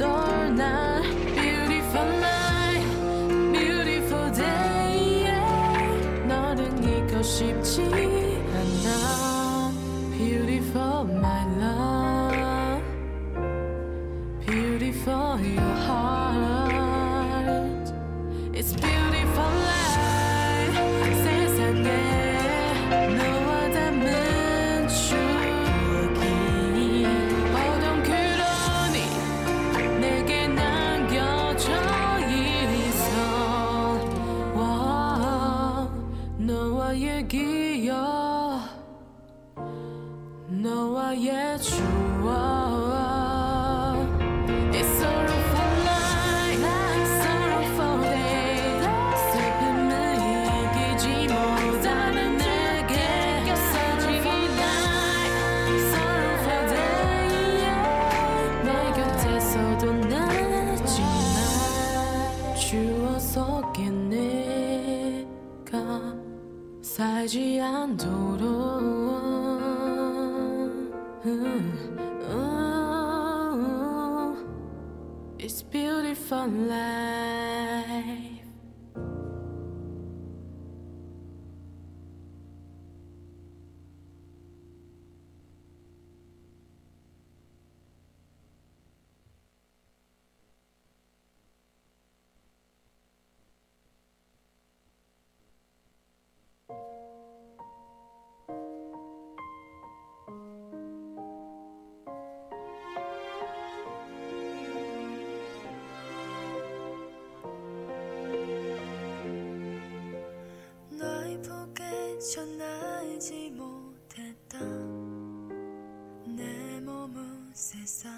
세상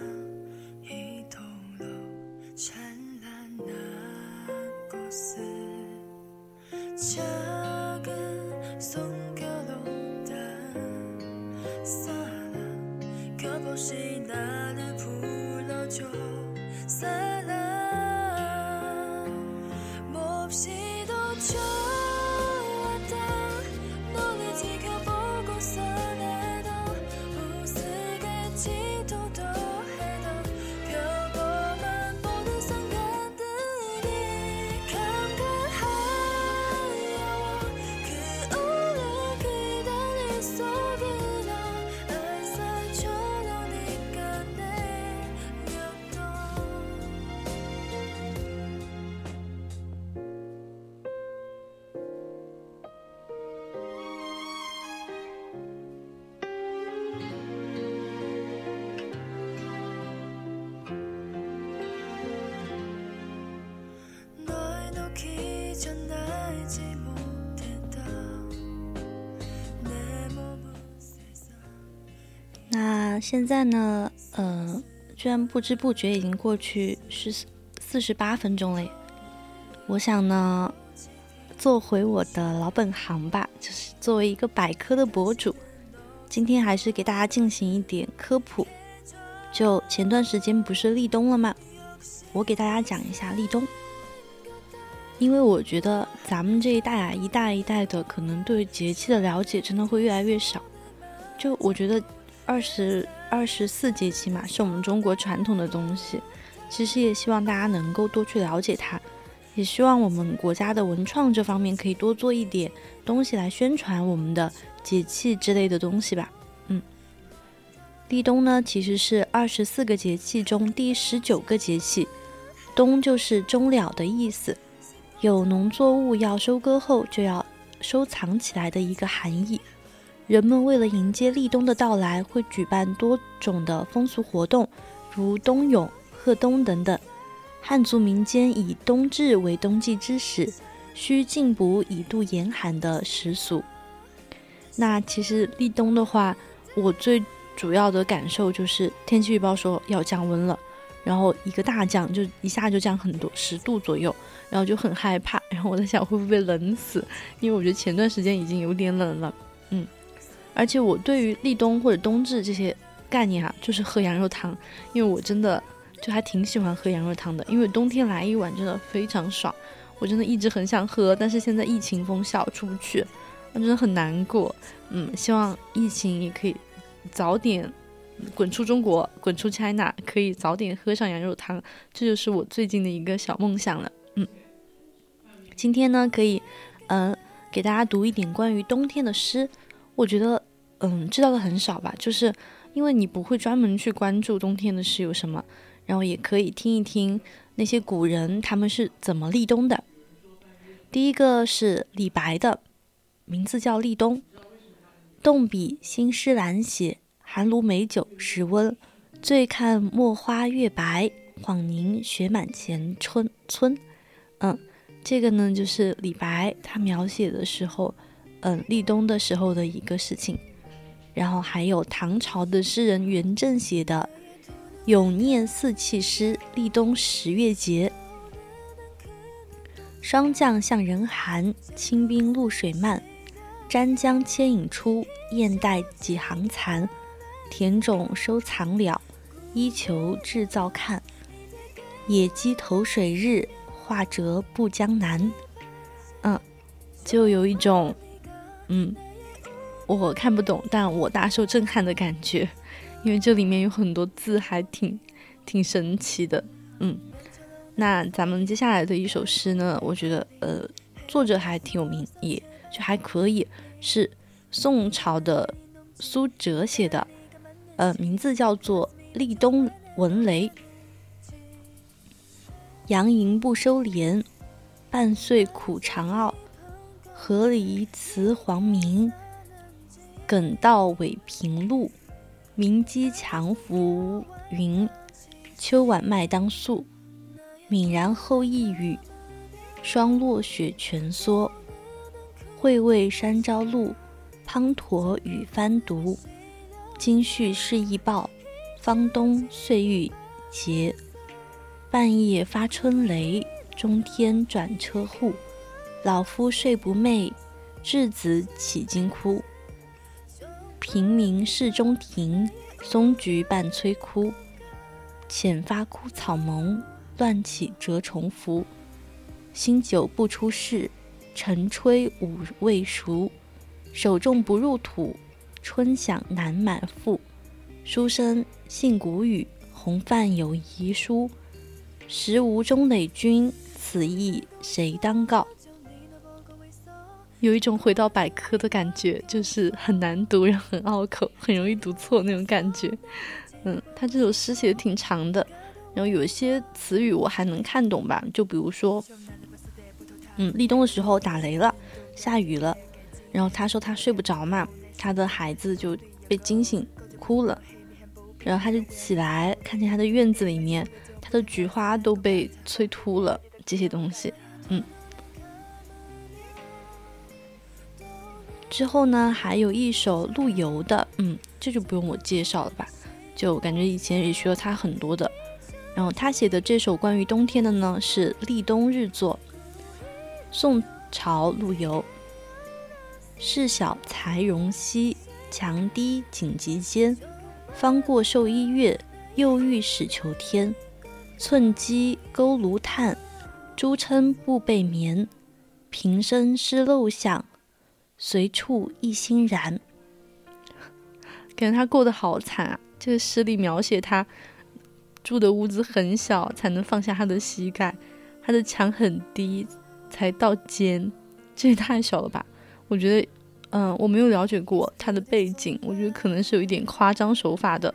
이토록 찬란한 곳에 작은 손겨로 단 사랑 겹없이 나를 불러줘 사 现在呢，呃，居然不知不觉已经过去十四十八分钟了。我想呢，做回我的老本行吧，就是作为一个百科的博主，今天还是给大家进行一点科普。就前段时间不是立冬了吗？我给大家讲一下立冬，因为我觉得咱们这一代啊，一代一代的，可能对节气的了解真的会越来越少。就我觉得二十二十四节气嘛，是我们中国传统的东西，其实也希望大家能够多去了解它，也希望我们国家的文创这方面可以多做一点东西来宣传我们的节气之类的东西吧。嗯，立冬呢，其实是二十四个节气中第十九个节气，冬就是终了的意思，有农作物要收割后就要收藏起来的一个含义。人们为了迎接立冬的到来，会举办多种的风俗活动，如冬泳、贺冬等等。汉族民间以冬至为冬季之始，需进补以度严寒的习俗。那其实立冬的话，我最主要的感受就是天气预报说要降温了，然后一个大降，就一下就降很多，十度左右，然后就很害怕。然后我在想会不会冷死，因为我觉得前段时间已经有点冷了，嗯。而且我对于立冬或者冬至这些概念啊，就是喝羊肉汤，因为我真的就还挺喜欢喝羊肉汤的，因为冬天来一碗真的非常爽，我真的一直很想喝，但是现在疫情封校出不去，那真的很难过。嗯，希望疫情也可以早点滚出中国，滚出 China，可以早点喝上羊肉汤，这就是我最近的一个小梦想了。嗯，今天呢，可以嗯、给大家读一点关于冬天的诗。我觉得，嗯，知道的很少吧，就是因为你不会专门去关注冬天的事有什么，然后也可以听一听那些古人他们是怎么立冬的。第一个是李白的，名字叫《立冬》，动笔新诗懒写，寒炉美酒时温，醉看墨花月白，恍凝雪满前春村。嗯，这个呢就是李白他描写的时候。嗯，立冬的时候的一个事情，然后还有唐朝的诗人元稹写的《咏念四气诗·立冬十月节》：“霜降向人寒，清冰露水漫。沾江牵引出，雁带几行残。田种收藏了，衣裘制造看。野鸡投水日，画折不江南。”嗯，就有一种。嗯，我看不懂，但我大受震撼的感觉，因为这里面有很多字还挺挺神奇的。嗯，那咱们接下来的一首诗呢，我觉得呃，作者还挺有名，也就还可以，是宋朝的苏辙写的，呃，名字叫做《立冬闻雷》。杨营不收敛，半岁苦长傲。何离辞黄明，耿道尾平路。鸣鸡强浮云，秋晚麦当粟。泯然后一雨，霜落雪全缩。会为山朝露，滂沱雨翻毒。今续是一报，方东岁欲竭。半夜发春雷，中天转车户。老夫睡不寐，稚子起惊哭。平明市中庭，松菊伴催枯。浅发枯草蒙，乱起蛰虫伏。新酒不出世，晨炊午未熟。手重不入土，春响难满腹。书生信古语，红范有遗书。时无钟垒君，此意谁当告？有一种回到百科的感觉，就是很难读，然后很拗口，很容易读错那种感觉。嗯，他这首诗写的挺长的，然后有一些词语我还能看懂吧，就比如说，嗯，立冬的时候打雷了，下雨了，然后他说他睡不着嘛，他的孩子就被惊醒，哭了，然后他就起来，看见他的院子里面，他的菊花都被催秃了，这些东西，之后呢，还有一首陆游的，嗯，这就不用我介绍了吧，就感觉以前也学了他很多的。然后他写的这首关于冬天的呢，是立冬日作。宋朝陆游。事小才容稀，强低紧急间。方过寿衣月，又欲始求天。寸积钩炉炭，珠琛布被眠。平生失陋巷。随处一心然，感觉他过得好惨啊！这个诗里描写他住的屋子很小，才能放下他的膝盖；他的墙很低，才到肩，这也太小了吧？我觉得，嗯，我没有了解过他的背景，我觉得可能是有一点夸张手法的。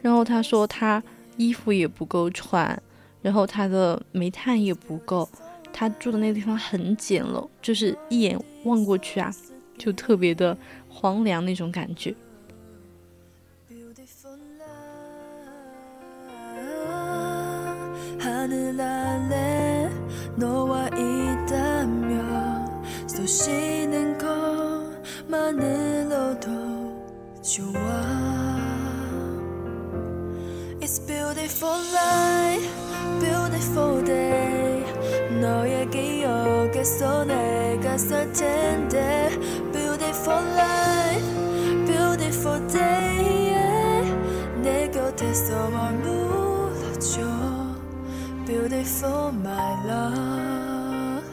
然后他说他衣服也不够穿，然后他的煤炭也不够。他住的那个地方很简陋，就是一眼望过去啊，就特别的荒凉那种感觉。It's beautiful night, beautiful day. 너의 기억에 서 내가 살 텐데. Beautiful night, beautiful day. 내 곁에서 머물러줘. Beautiful my love,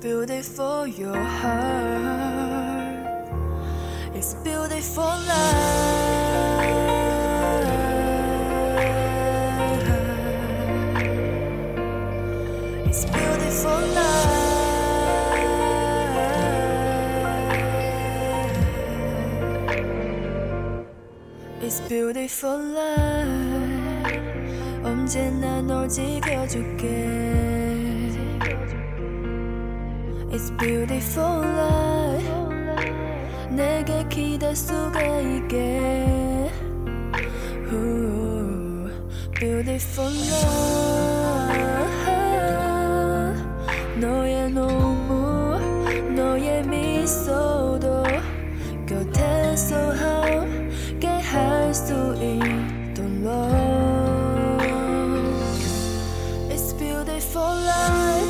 beautiful your heart. It's beautiful night. It's beautiful night. It's beautiful night. 언제나 널 지켜줄게. It's beautiful night. 내게 기댈 수가 있게. Ooh, beautiful night. 너의 눈물, 너의 미소도 곁에서 함께 할 수 있도록. It's beautiful life,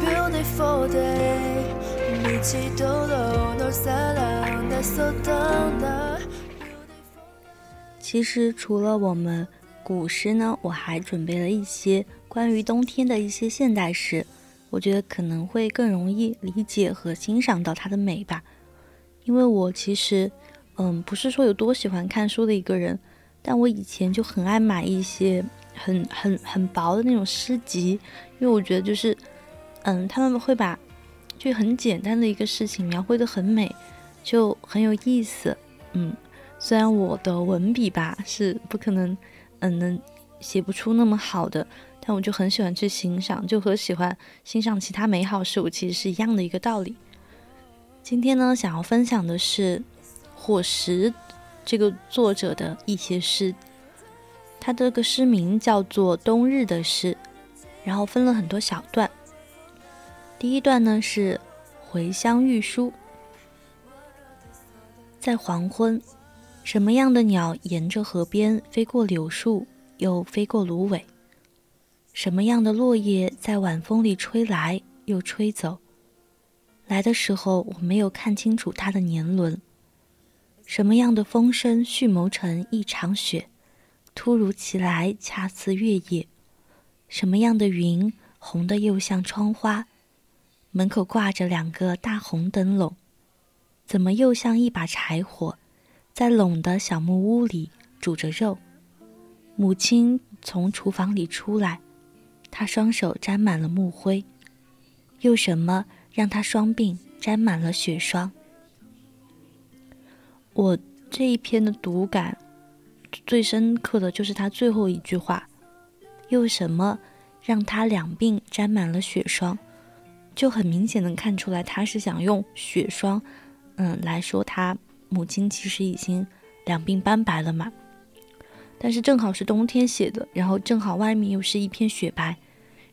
beautiful day. 미치도록 널 사랑했었던 날. 其实除了我们古诗呢，我还准备了一些关于冬天的一些现代诗， 我觉得可能会更容易理解和欣赏到它的美吧。因为我其实，嗯，不是说有多喜欢看书的一个人，但我以前就很爱买一些很很很薄的那种诗集，因为我觉得就是，嗯，他们会把就很简单的一个事情描绘的很美，就很有意思。嗯，虽然我的文笔吧是不可能，嗯，能写不出那么好的，但我就很喜欢去欣赏，就和喜欢欣赏其他美好事物其实是一样的一个道理。今天呢，想要分享的是火石这个作者的一些诗。他这个诗名叫做《冬日的诗》，然后分了很多小段。第一段呢是《回乡遇书》。在黄昏，什么样的鸟沿着河边飞过柳树，又飞过芦苇？什么样的落叶在晚风里吹来，又吹走？来的时候，我没有看清楚它的年轮。什么样的风声蓄谋成一场雪，突如其来，恰似月夜？什么样的云，红的又像窗花？门口挂着两个大红灯笼，怎么又像一把柴火，在垄的小木屋里煮着肉？母亲从厨房里出来，他双手沾满了木灰。又什么？让他双鬓沾满了雪霜。我这一篇的读感最深刻的就是他最后一句话：“又什么让他两鬓沾满了雪霜？”就很明显能看出来，他是想用雪霜，嗯，来说他母亲其实已经两鬓斑白了嘛。但是正好是冬天写的，然后正好外面又是一片雪白，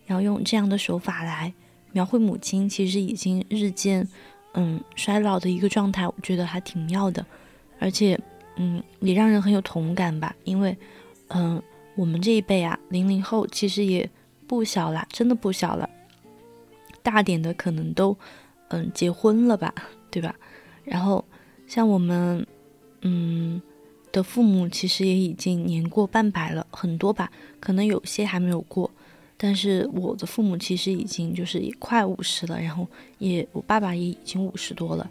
然后用这样的手法来。描绘母亲其实已经日渐，嗯衰老的一个状态，我觉得还挺妙的，而且，嗯也让人很有同感吧。因为，嗯我们这一辈啊，零零后其实也不小了，真的不小了，大点的可能都，嗯结婚了吧，对吧？然后像我们，嗯的父母其实也已经年过半百了，很多吧，可能有些还没有过。但是我的父母其实已经就是也快五十了，然后也我爸爸也已经五十多了，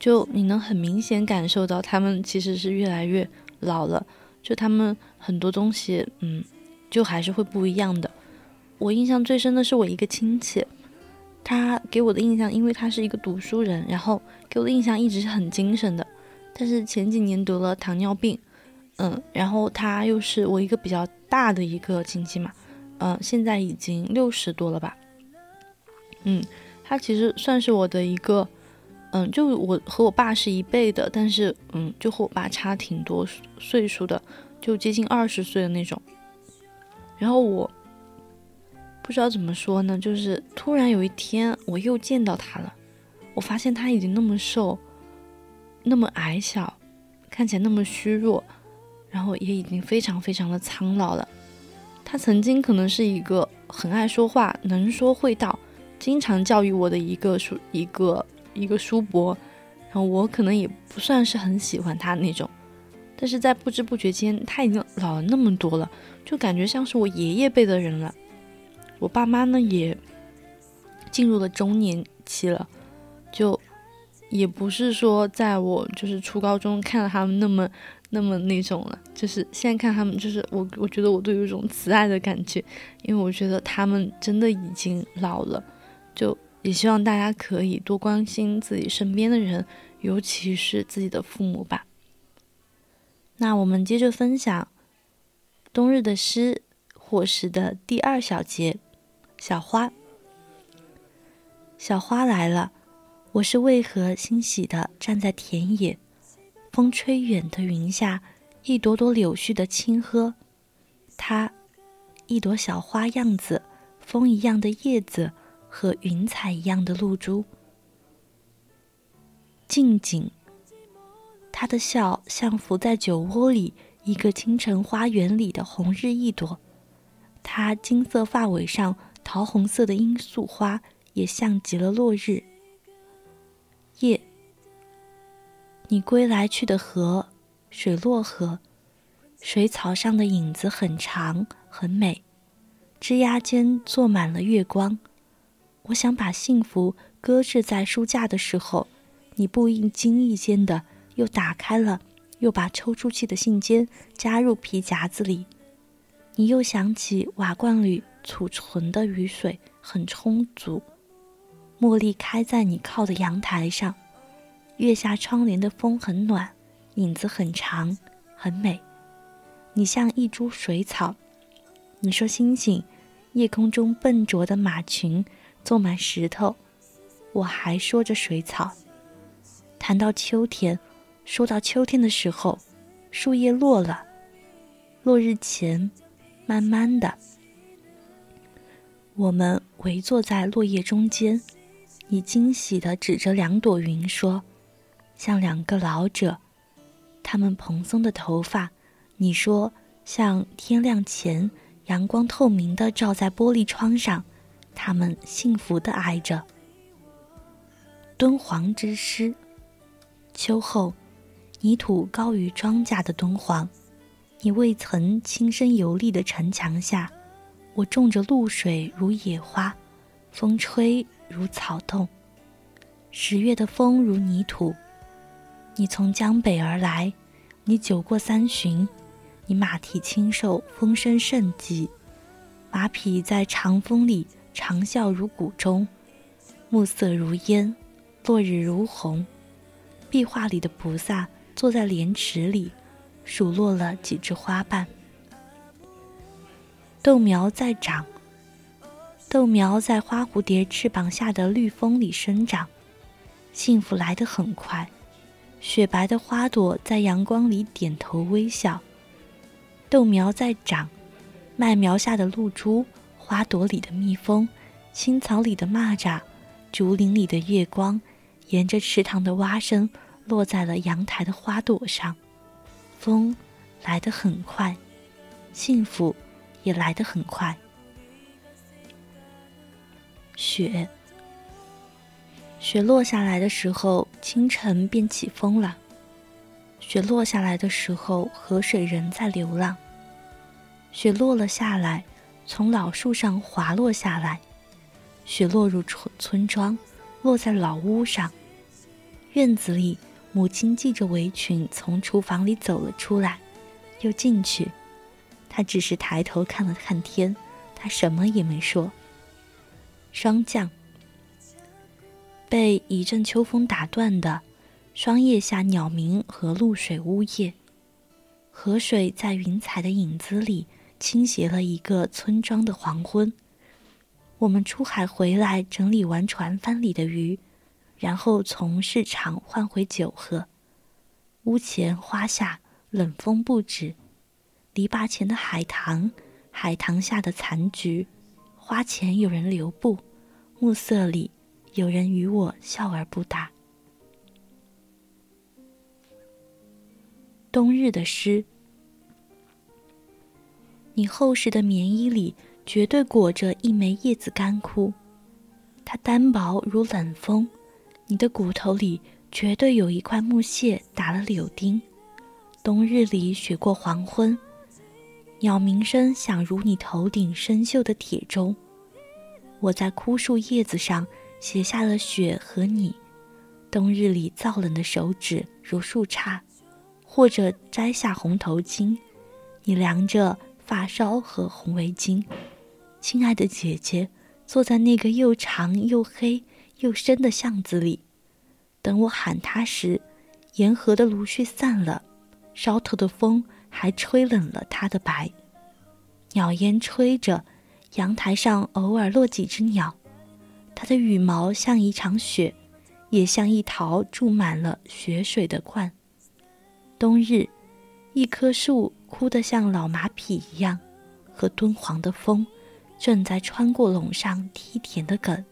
就你能很明显感受到他们其实是越来越老了，就他们很多东西，嗯，就还是会不一样的。我印象最深的是我一个亲戚，他给我的印象，因为他是一个读书人，然后给我的印象一直是很精神的，但是前几年得了糖尿病，嗯，然后他又是我一个比较大的一个亲戚嘛。嗯，现在已经六十多了吧？嗯，他其实算是我的一个，嗯，就我和我爸是一辈的，但是嗯，就和我爸差挺多岁数的，就接近二十岁的那种。然后我不知道怎么说呢，就是突然有一天我又见到他了，我发现他已经那么瘦，那么矮小，看起来那么虚弱，然后也已经非常非常的苍老了。他曾经可能是一个很爱说话、能说会道、经常教育我的一个叔一个一个叔伯，然后我可能也不算是很喜欢他那种，但是在不知不觉间他已经老了那么多了，就感觉像是我爷爷辈的人了。我爸妈呢也进入了中年期了，就也不是说在我就是初高中看到他们那么。那么那种了，就是现在看他们，就是我，我觉得我都有一种慈爱的感觉，因为我觉得他们真的已经老了，就也希望大家可以多关心自己身边的人，尤其是自己的父母吧。那我们接着分享冬日的诗，伙食的第二小节，小花，小花来了，我是为何欣喜的站在田野。风吹远的云下，一朵朵柳絮的轻呵，它，一朵小花样子，风一样的叶子和云彩一样的露珠。静静，他的笑像伏在酒窝里一个清晨花园里的红日一朵，他金色发尾上桃红色的罂粟花也像极了落日。夜。你归来去的河，水落河，水草上的影子很长很美，枝桠间坐满了月光。我想把幸福搁置在书架的时候，你不应经意间的又打开了又把抽出去的信笺夹入皮夹子里。你又想起瓦罐里储存的雨水很充足，茉莉开在你靠的阳台上，月下窗帘的风很暖，影子很长，很美。你像一株水草。你说星星，夜空中笨拙的马群坐满石头。我还说着水草。谈到秋天，说到秋天的时候，树叶落了，落日前。慢慢的，我们围坐在落叶中间。你惊喜地指着两朵云说：“像两个老者，他们蓬松的头发。”你说：“像天亮前阳光透明的照在玻璃窗上，他们幸福地挨着。”敦煌之诗，秋后，泥土高于庄稼的敦煌。你未曾亲身游历的城墙下，我种着露水如野花，风吹如草动。十月的风如泥土。你从江北而来，你酒过三巡，你马蹄轻瘦，风声甚急。马匹在长风里长啸如谷钟，暮色如烟，落日如虹。壁画里的菩萨坐在莲池里。数落了几只花瓣，豆苗在长。豆苗在花蝴蝶翅膀下的绿风里生长，幸福来得很快。雪白的花朵在阳光里点头微笑。豆苗在长，麦苗下的露珠，花朵里的蜜蜂，青草里的蚂蚱，竹林里的月光，沿着池塘的蛙声，落在了阳台的花朵上。风来得很快，幸福也来得很快。雪，雪落下来的时候，清晨便起风了。雪落下来的时候，河水仍在流浪。雪落了下来，从老树上滑落下来。雪落入村村庄，落在老屋上，院子里。母亲系着围裙从厨房里走了出来，又进去。她只是抬头看了看天，她什么也没说。霜降，被一阵秋风打断的霜叶下鸟鸣和露水呜咽，河水在云彩的影子里倾斜了一个村庄的黄昏。我们出海回来，整理完船帆里的鱼。然后从市场换回酒喝，屋前花下冷风不止，篱笆前的海棠，海棠下的残菊，花前有人留步，暮色里有人与我笑而不答。冬日的诗，你厚实的棉衣里绝对裹着一枚叶子干枯，它单薄如冷风。你的骨头里绝对有一块木屑打了柳钉。冬日里雪过黄昏，鸟鸣声响如你头顶生锈的铁钟。我在枯树叶子上写下了雪和你。冬日里燥冷的手指如树杈，或者摘下红头巾。你量着发梢和红围巾。亲爱的姐姐，坐在那个又长又黑。又深的巷子里，等我喊她时，沿河的芦絮散了，梢头的风还吹冷了她的白。鸟烟吹着，阳台上偶尔落几只鸟，它的羽毛像一场雪，也像一陶注满了雪水的罐。冬日，一棵树枯得像老马匹一样，和敦煌的风正在穿过垄上梯田的梗。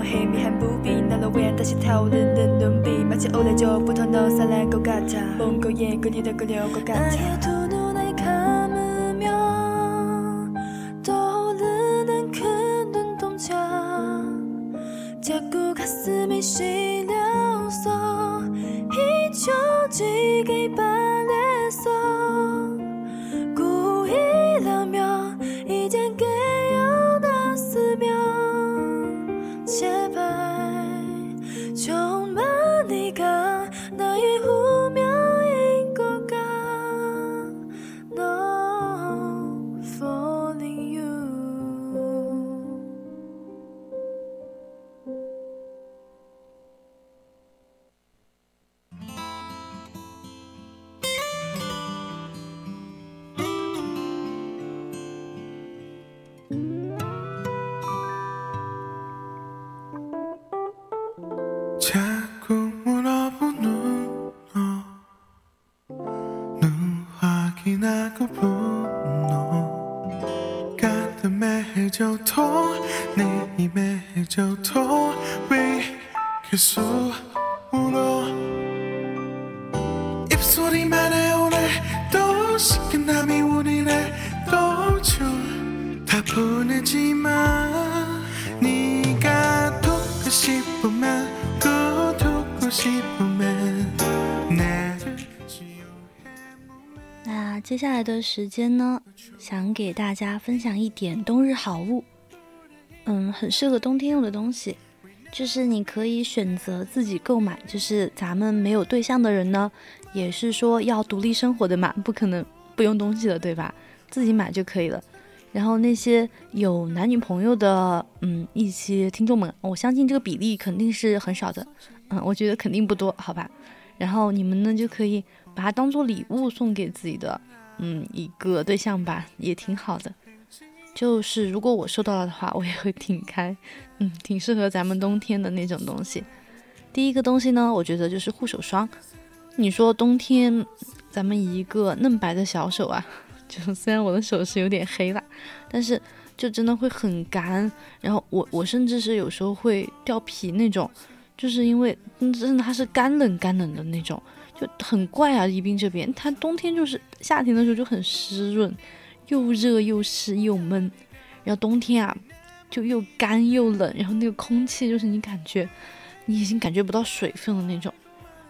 黑米还不比，拿了碗打算跳舞，冷冷冬比，把起乌来就扑通倒上来个疙瘩，崩个烟，锅里的个流个疙瘩。那接下来的时间呢，想给大家分享一点冬日好物，嗯，很适合冬天用的东西，就是你可以选择自己购买，就是咱们没有对象的人呢，也是说要独立生活的嘛，不可能不用东西的，对吧？自己买就可以了。然后那些有男女朋友的，嗯，一些听众们，我相信这个比例肯定是很少的，嗯，我觉得肯定不多，好吧？然后你们呢就可以把它当做礼物送给自己的，嗯，一个对象吧，也挺好的。就是如果我收到了的话，我也会挺开，嗯，挺适合咱们冬天的那种东西。第一个东西呢，我觉得就是护手霜。你说冬天，咱们一个嫩白的小手啊，就虽然我的手是有点黑了，但是就真的会很干。然后我我甚至是有时候会掉皮那种，就是因为真的它是干冷干冷的那种，就很怪啊。宜宾这边，它冬天就是夏天的时候就很湿润，又热又湿又闷，然后冬天啊就又干又冷，然后那个空气就是你感觉你已经感觉不到水分的那种，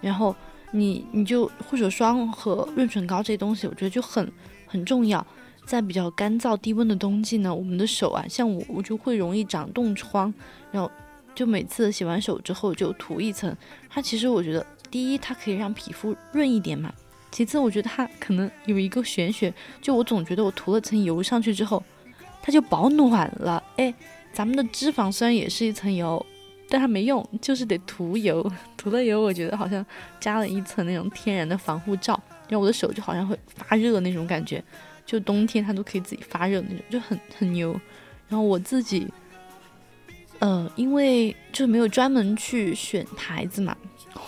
然后你你就护手霜和润唇膏这些东西，我觉得就很很重要。在比较干燥低温的冬季呢，我们的手啊，像我我就会容易长冻疮，然后就每次洗完手之后就涂一层。它其实我觉得，第一它可以让皮肤润一点嘛，其次我觉得它可能有一个玄学，就我总觉得我涂了层油上去之后，它就保暖了。哎，咱们的脂肪虽然也是一层油，但它没用，就是得涂油。涂了油，我觉得好像加了一层那种天然的防护罩，然后我的手就好像会发热那种感觉。就冬天它都可以自己发热那种，就很很牛。然后我自己，呃，因为就没有专门去选牌子嘛，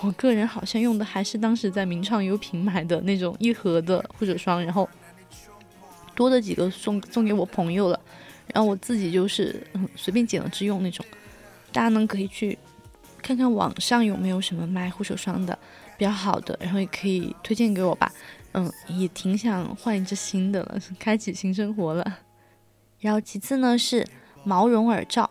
我个人好像用的还是当时在名创优品买的那种一盒的护手霜，然后多的几个送送给我朋友了，然后我自己就是嗯随便捡了支用那种。大家呢可以去看看网上有没有什么卖护手霜的比较好的，然后也可以推荐给我吧。嗯，也挺想换一支新的了，开启新生活了。然后其次呢是毛绒耳罩，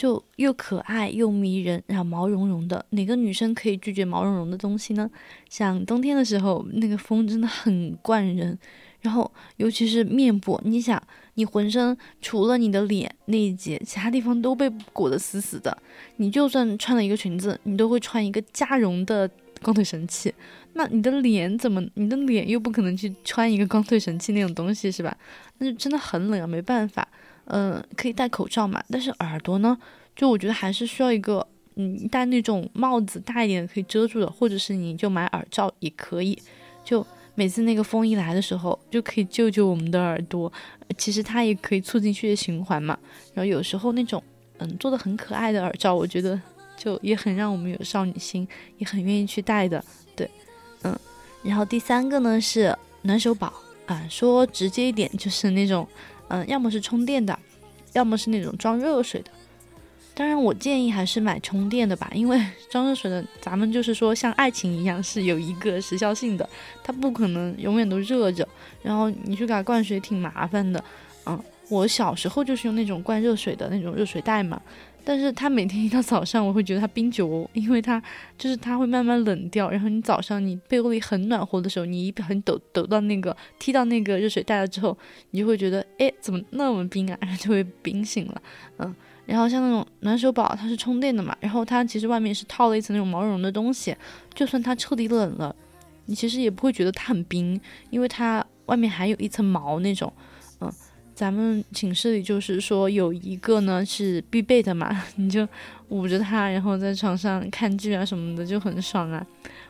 就又可爱又迷人，然后毛茸茸的，哪个女生可以拒绝毛茸茸的东西呢？像冬天的时候，那个风真的很灌人，然后尤其是面部，你想，你浑身除了你的脸那一截，其他地方都被裹得死死的，你就算穿了一个裙子，你都会穿一个加绒的光腿神器。那你的脸怎么？你的脸又不可能去穿一个光腿神器那种东西是吧？那就真的很冷啊，没办法。嗯，可以戴口罩嘛，但是耳朵呢，就我觉得还是需要一个，嗯，戴那种帽子大一点可以遮住的，或者是你就买耳罩也可以。就每次那个风一来的时候，就可以救救我们的耳朵。其实它也可以促进血液循环嘛。然后有时候那种嗯做的很可爱的耳罩，我觉得就也很让我们有少女心，也很愿意去戴的。对，嗯。然后第三个呢是暖手宝啊，说直接一点就是那种嗯，要么是充电的，要么是那种装热水的。当然，我建议还是买充电的吧，因为 装热水的，咱们就是说像爱情一样是有一个时效性的，它不可能永远都热着，然后你去给它灌水挺麻烦的。嗯，我小时候就是用那种灌热水的那种热水袋嘛，但是它每天一到早上，我会觉得它冰久哦，因为它就是它会慢慢冷掉，然后你早上你被窝里很暖和的时候，你一很抖抖到那个踢到那个热水袋了之后，你就会觉得哎怎么那么冰啊，然后就会冰醒了，嗯。然后像那种暖手宝，它是充电的嘛，然后它其实外面是套了一层那种毛绒的东西，就算它彻底冷了，你其实也不会觉得它很冰，因为它外面还有一层毛那种。嗯，咱们寝室里就是说有一个呢是必备的嘛，你就捂着它，然后在床上看剧啊什么的就很爽啊。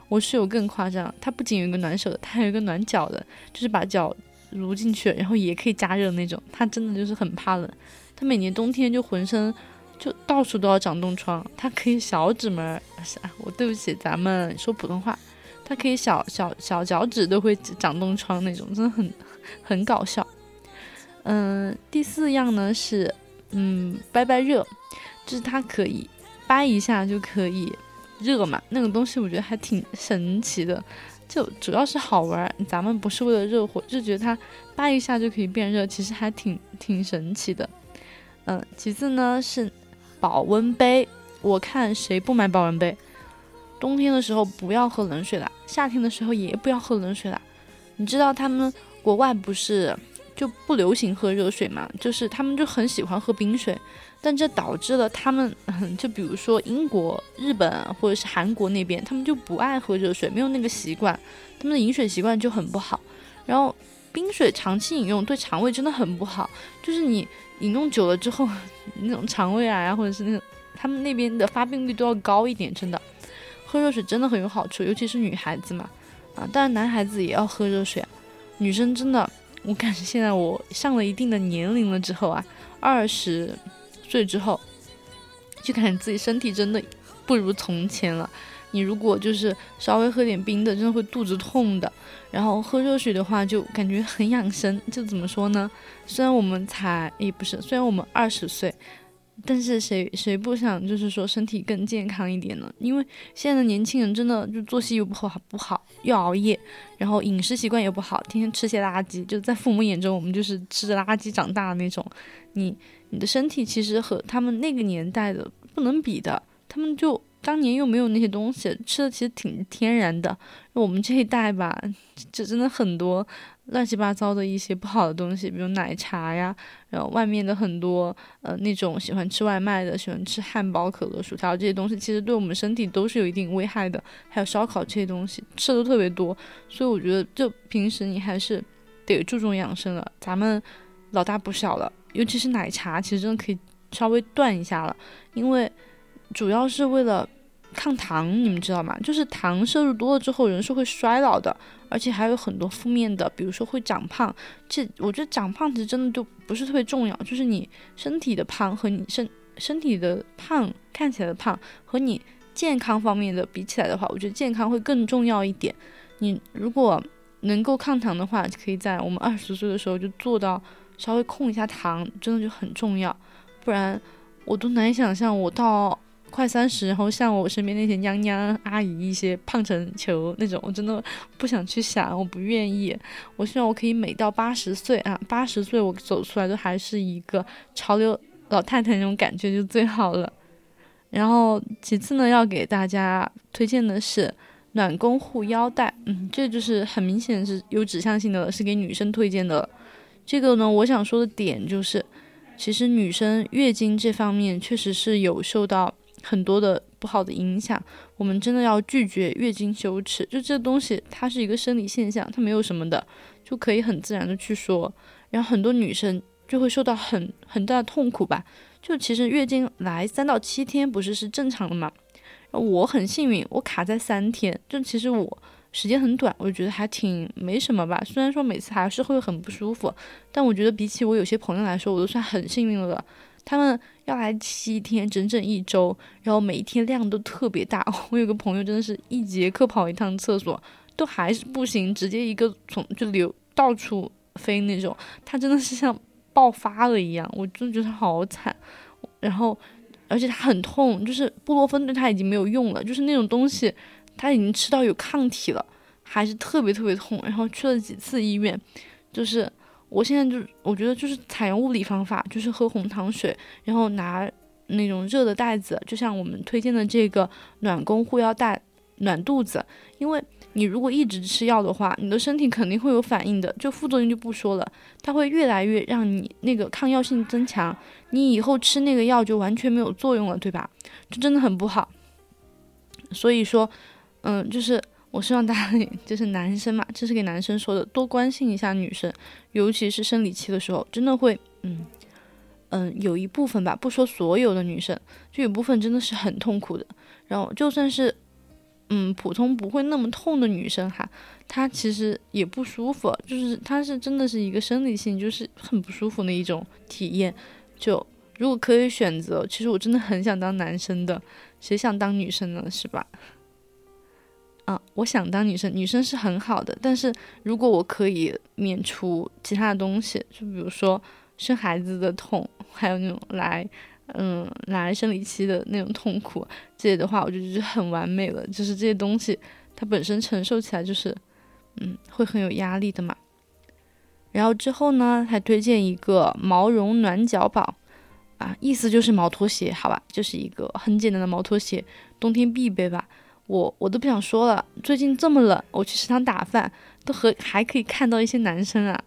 我室友更夸张，他不仅有一个暖手的，他还有一个暖脚的，就是把脚撸进去，然后也可以加热那种。他真的就是很怕冷。他每年冬天就浑身就到处都要长冻疮，他可以小指门儿，我对不起，咱们说普通话，他可以小小小脚趾都会长冻疮那种，真的很很搞笑。嗯，第四样呢是嗯掰掰热，就是它可以掰一下就可以热嘛，那个东西我觉得还挺神奇的，就主要是好玩，咱们不是为了热火，就觉得它掰一下就可以变热，其实还挺挺神奇的。嗯，其次呢是保温杯，我看谁不买保温杯？冬天的时候不要喝冷水了，夏天的时候也不要喝冷水了。你知道他们国外不是就不流行喝热水嘛？就是他们就很喜欢喝冰水，但这导致了他们，就比如说英国、日本或者是韩国那边，他们就不爱喝热水，没有那个习惯，他们的饮水习惯就很不好。然后冰水长期饮用对肠胃真的很不好，就是你。饮用久了之后，那种肠胃癌啊，或者是那种他们那边的发病率都要高一点，真的。喝热水真的很有好处，尤其是女孩子嘛，啊，当然男孩子也要喝热水啊。女生真的，我感觉现在我上了一定的年龄了之后啊，二十岁之后，就感觉自己身体真的不如从前了。你如果就是稍微喝点冰的，真的会肚子痛的。然后喝热水的话，就感觉很养生。就怎么说呢？虽然我们才也不是，虽然我们二十岁，但是谁谁不想就是说身体更健康一点呢？因为现在的年轻人真的就作息又不好不好，又熬夜，然后饮食习惯也不好，天天吃些垃圾。就在父母眼中，我们就是吃着垃圾长大的那种。你你的身体其实和他们那个年代的不能比的，他们就。当年又没有那些东西，吃的其实挺天然的。我们这一代吧，就真的很多乱七八糟的一些不好的东西，比如奶茶呀，然后外面的很多呃那种喜欢吃外卖的，喜欢吃汉堡、可乐、薯条这些东西，其实对我们身体都是有一定危害的。还有烧烤这些东西吃的特别多，所以我觉得就平时你还是得注重养生了。咱们老大不小了，尤其是奶茶，其实真的可以稍微断一下了，因为。主要是为了抗糖，你们知道吗？就是糖摄入多了之后，人是会衰老的，而且还有很多负面的，比如说会长胖。这我觉得长胖其实真的就不是特别重要，就是你身体的胖和你身身体的胖看起来的胖和你健康方面的比起来的话，我觉得健康会更重要一点。你如果能够抗糖的话，可以在我们二十岁的时候就做到稍微控一下糖，真的就很重要。不然我都难以想象我到。快三十，然后像我身边那些娘娘阿姨，一些胖成球那种，我真的不想去想，我不愿意。我希望我可以美到八十岁啊，八十岁我走出来都还是一个潮流老太太那种感觉就最好了。然后其次呢，要给大家推荐的是暖宫护腰带，嗯，这就是很明显是有指向性的，是给女生推荐的。这个呢，我想说的点就是，其实女生月经这方面确实是有受到。很多的不好的影响，我们真的要拒绝月经羞耻。就这东西，它是一个生理现象，它没有什么的，就可以很自然的去说。然后很多女生就会受到很很大的痛苦吧。就其实月经来三到七天不是是正常的嘛？我很幸运，我卡在三天。就其实我时间很短，我就觉得还挺没什么吧。虽然说每次还是会很不舒服，但我觉得比起我有些朋友来说，我都算很幸运了。他们要来七天，整整一周，然后每天量都特别大。我有个朋友真的是一节课跑一趟厕所都还是不行，直接一个从就流到处飞那种，他真的是像爆发了一样，我真的觉得好惨。然后，而且他很痛，就是布洛芬对他已经没有用了，就是那种东西他已经吃到有抗体了，还是特别特别痛。然后去了几次医院，就是。我现在就我觉得就是采用物理方法，就是喝红糖水，然后拿那种热的袋子，就像我们推荐的这个暖宫护腰带，暖肚子。因为你如果一直吃药的话，你的身体肯定会有反应的，就副作用就不说了，它会越来越让你那个抗药性增强，你以后吃那个药就完全没有作用了，对吧？就真的很不好。所以说，嗯，就是。我希望大家就是男生嘛，这是给男生说的，多关心一下女生，尤其是生理期的时候，真的会，嗯嗯，有一部分吧，不说所有的女生，就有部分真的是很痛苦的。然后就算是，嗯，普通不会那么痛的女生哈，她其实也不舒服，就是她是真的是一个生理性，就是很不舒服的一种体验。就如果可以选择，其实我真的很想当男生的，谁想当女生呢？是吧？啊，我想当女生，女生是很好的，但是如果我可以免除其他的东西，就比如说生孩子的痛，还有那种来，嗯，来生理期的那种痛苦，这些的话，我就觉得很完美了。就是这些东西，它本身承受起来就是，嗯，会很有压力的嘛。然后之后呢，还推荐一个毛绒暖脚宝，啊，意思就是毛拖鞋，好吧，就是一个很简单的毛拖鞋，冬天必备吧。我我都不想说了，最近这么冷，我去食堂打饭都和还可以看到一些男生啊，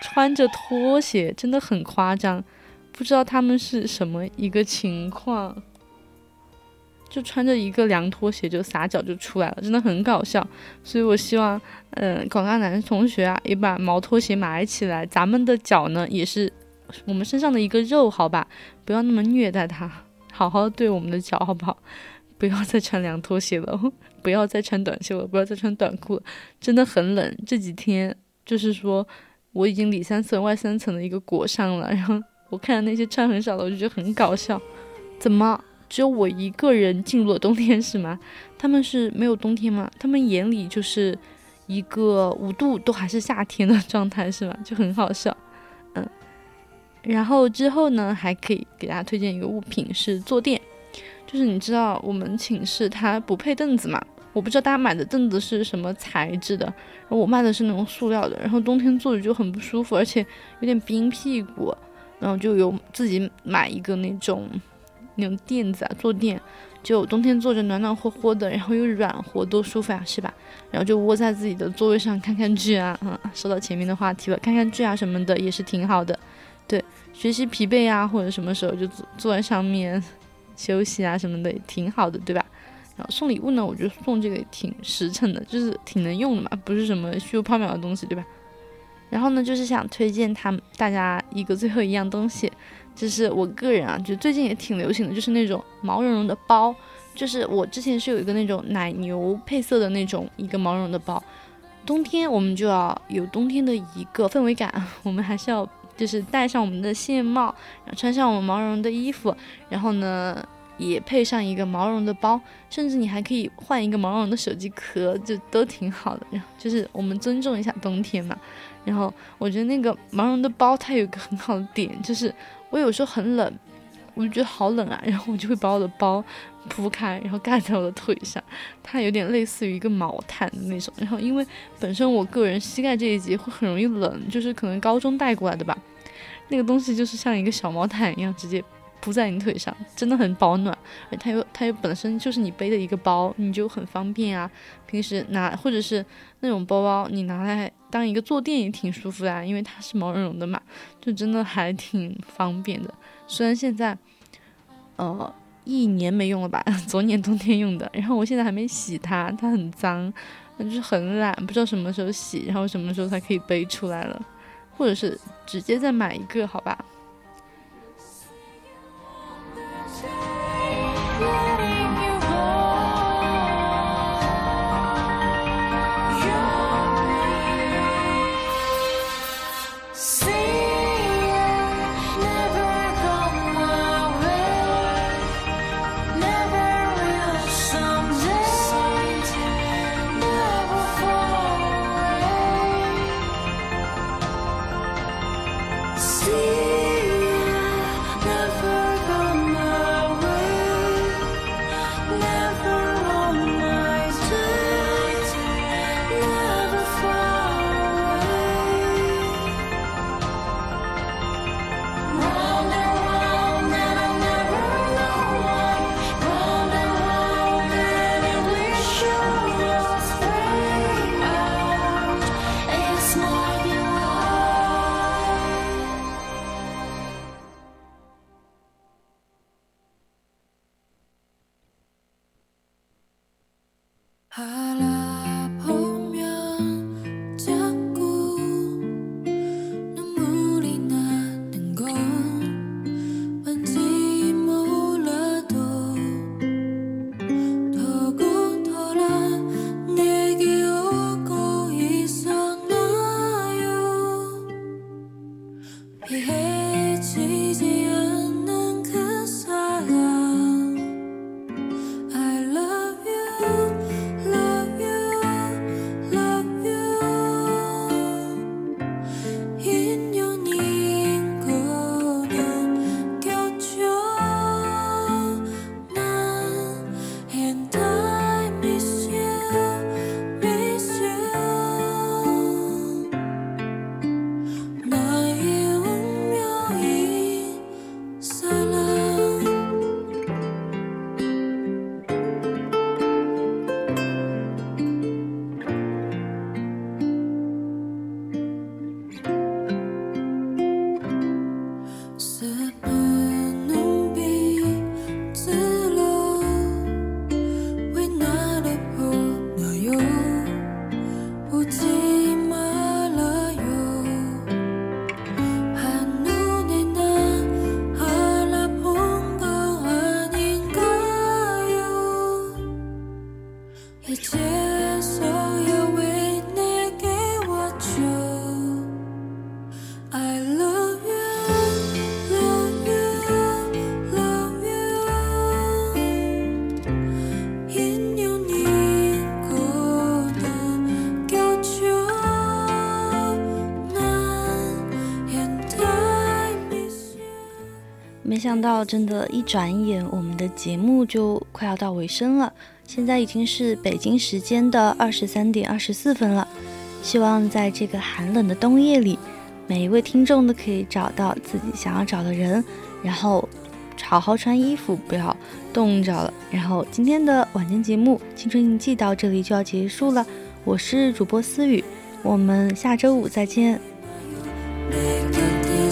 穿着拖鞋，真的很夸张，不知道他们是什么一个情况，就穿着一个凉拖鞋就撒脚就出来了，真的很搞笑。所以我希望，嗯，广大男同学啊，也把毛拖鞋买起来，咱们的脚呢也是我们身上的一个肉，好吧，不要那么虐待它，好好对我们的脚，好不好？不要再穿凉拖鞋了，不要再穿短袖了，不要再穿短裤了，真的很冷。这几天就是说，我已经里三层外三层的一个裹上了。然后我看到那些穿很少的，我就觉得很搞笑。怎么只有我一个人进入了冬天是吗？他们是没有冬天吗？他们眼里就是一个五度都还是夏天的状态是吗？就很好笑。嗯，然后之后呢，还可以给大家推荐一个物品是坐垫。就是你知道我们寝室它不配凳子嘛？我不知道大家买的凳子是什么材质的，然后我买的是那种塑料的，然后冬天坐着就很不舒服，而且有点冰屁股，然后就有自己买一个那种那种垫子啊，坐垫，就冬天坐着暖暖和和的，然后又软和，多舒服啊，是吧？然后就窝在自己的座位上看看剧啊，嗯，说到前面的话题了，看看剧啊什么的也是挺好的，对，学习疲惫啊或者什么时候就坐坐在上面。休息啊什么的也挺好的，对吧？然后送礼物呢，我觉得送这个也挺实诚的，就是挺能用的嘛，不是什么虚无缥缈的东西，对吧？然后呢，就是想推荐他们大家一个最后一样东西，就是我个人啊，就最近也挺流行的，就是那种毛茸茸的包。就是我之前是有一个那种奶牛配色的那种一个毛绒的包，冬天我们就要有冬天的一个氛围感，我们还是要。就是戴上我们的线帽，然后穿上我们毛绒的衣服，然后呢，也配上一个毛绒的包，甚至你还可以换一个毛绒的手机壳，就都挺好的。然后就是我们尊重一下冬天嘛。然后我觉得那个毛绒的包它有一个很好的点，就是我有时候很冷，我就觉得好冷啊，然后我就会把我的包。铺开，然后盖在我的腿上，它有点类似于一个毛毯的那种。然后因为本身我个人膝盖这一节会很容易冷，就是可能高中带过来的吧。那个东西就是像一个小毛毯一样，直接铺在你腿上，真的很保暖。而它又它又本身就是你背的一个包，你就很方便啊。平时拿或者是那种包包，你拿来当一个坐垫也挺舒服的，因为它是毛茸茸的嘛，就真的还挺方便的。虽然现在，呃。一年没用了吧？昨年冬天用的，然后我现在还没洗它，它很脏，就是很懒，不知道什么时候洗，然后什么时候才可以背出来了，或者是直接再买一个，好吧？想到，真的，一转眼我们的节目就快要到尾声了。现在已经是北京时间的二十三点二十四分了。希望在这个寒冷的冬夜里，每一位听众都可以找到自己想要找的人，然后好好穿衣服，不要冻着了。然后今天的晚间节目《青春印记》到这里就要结束了。我是主播思雨，我们下周五再见。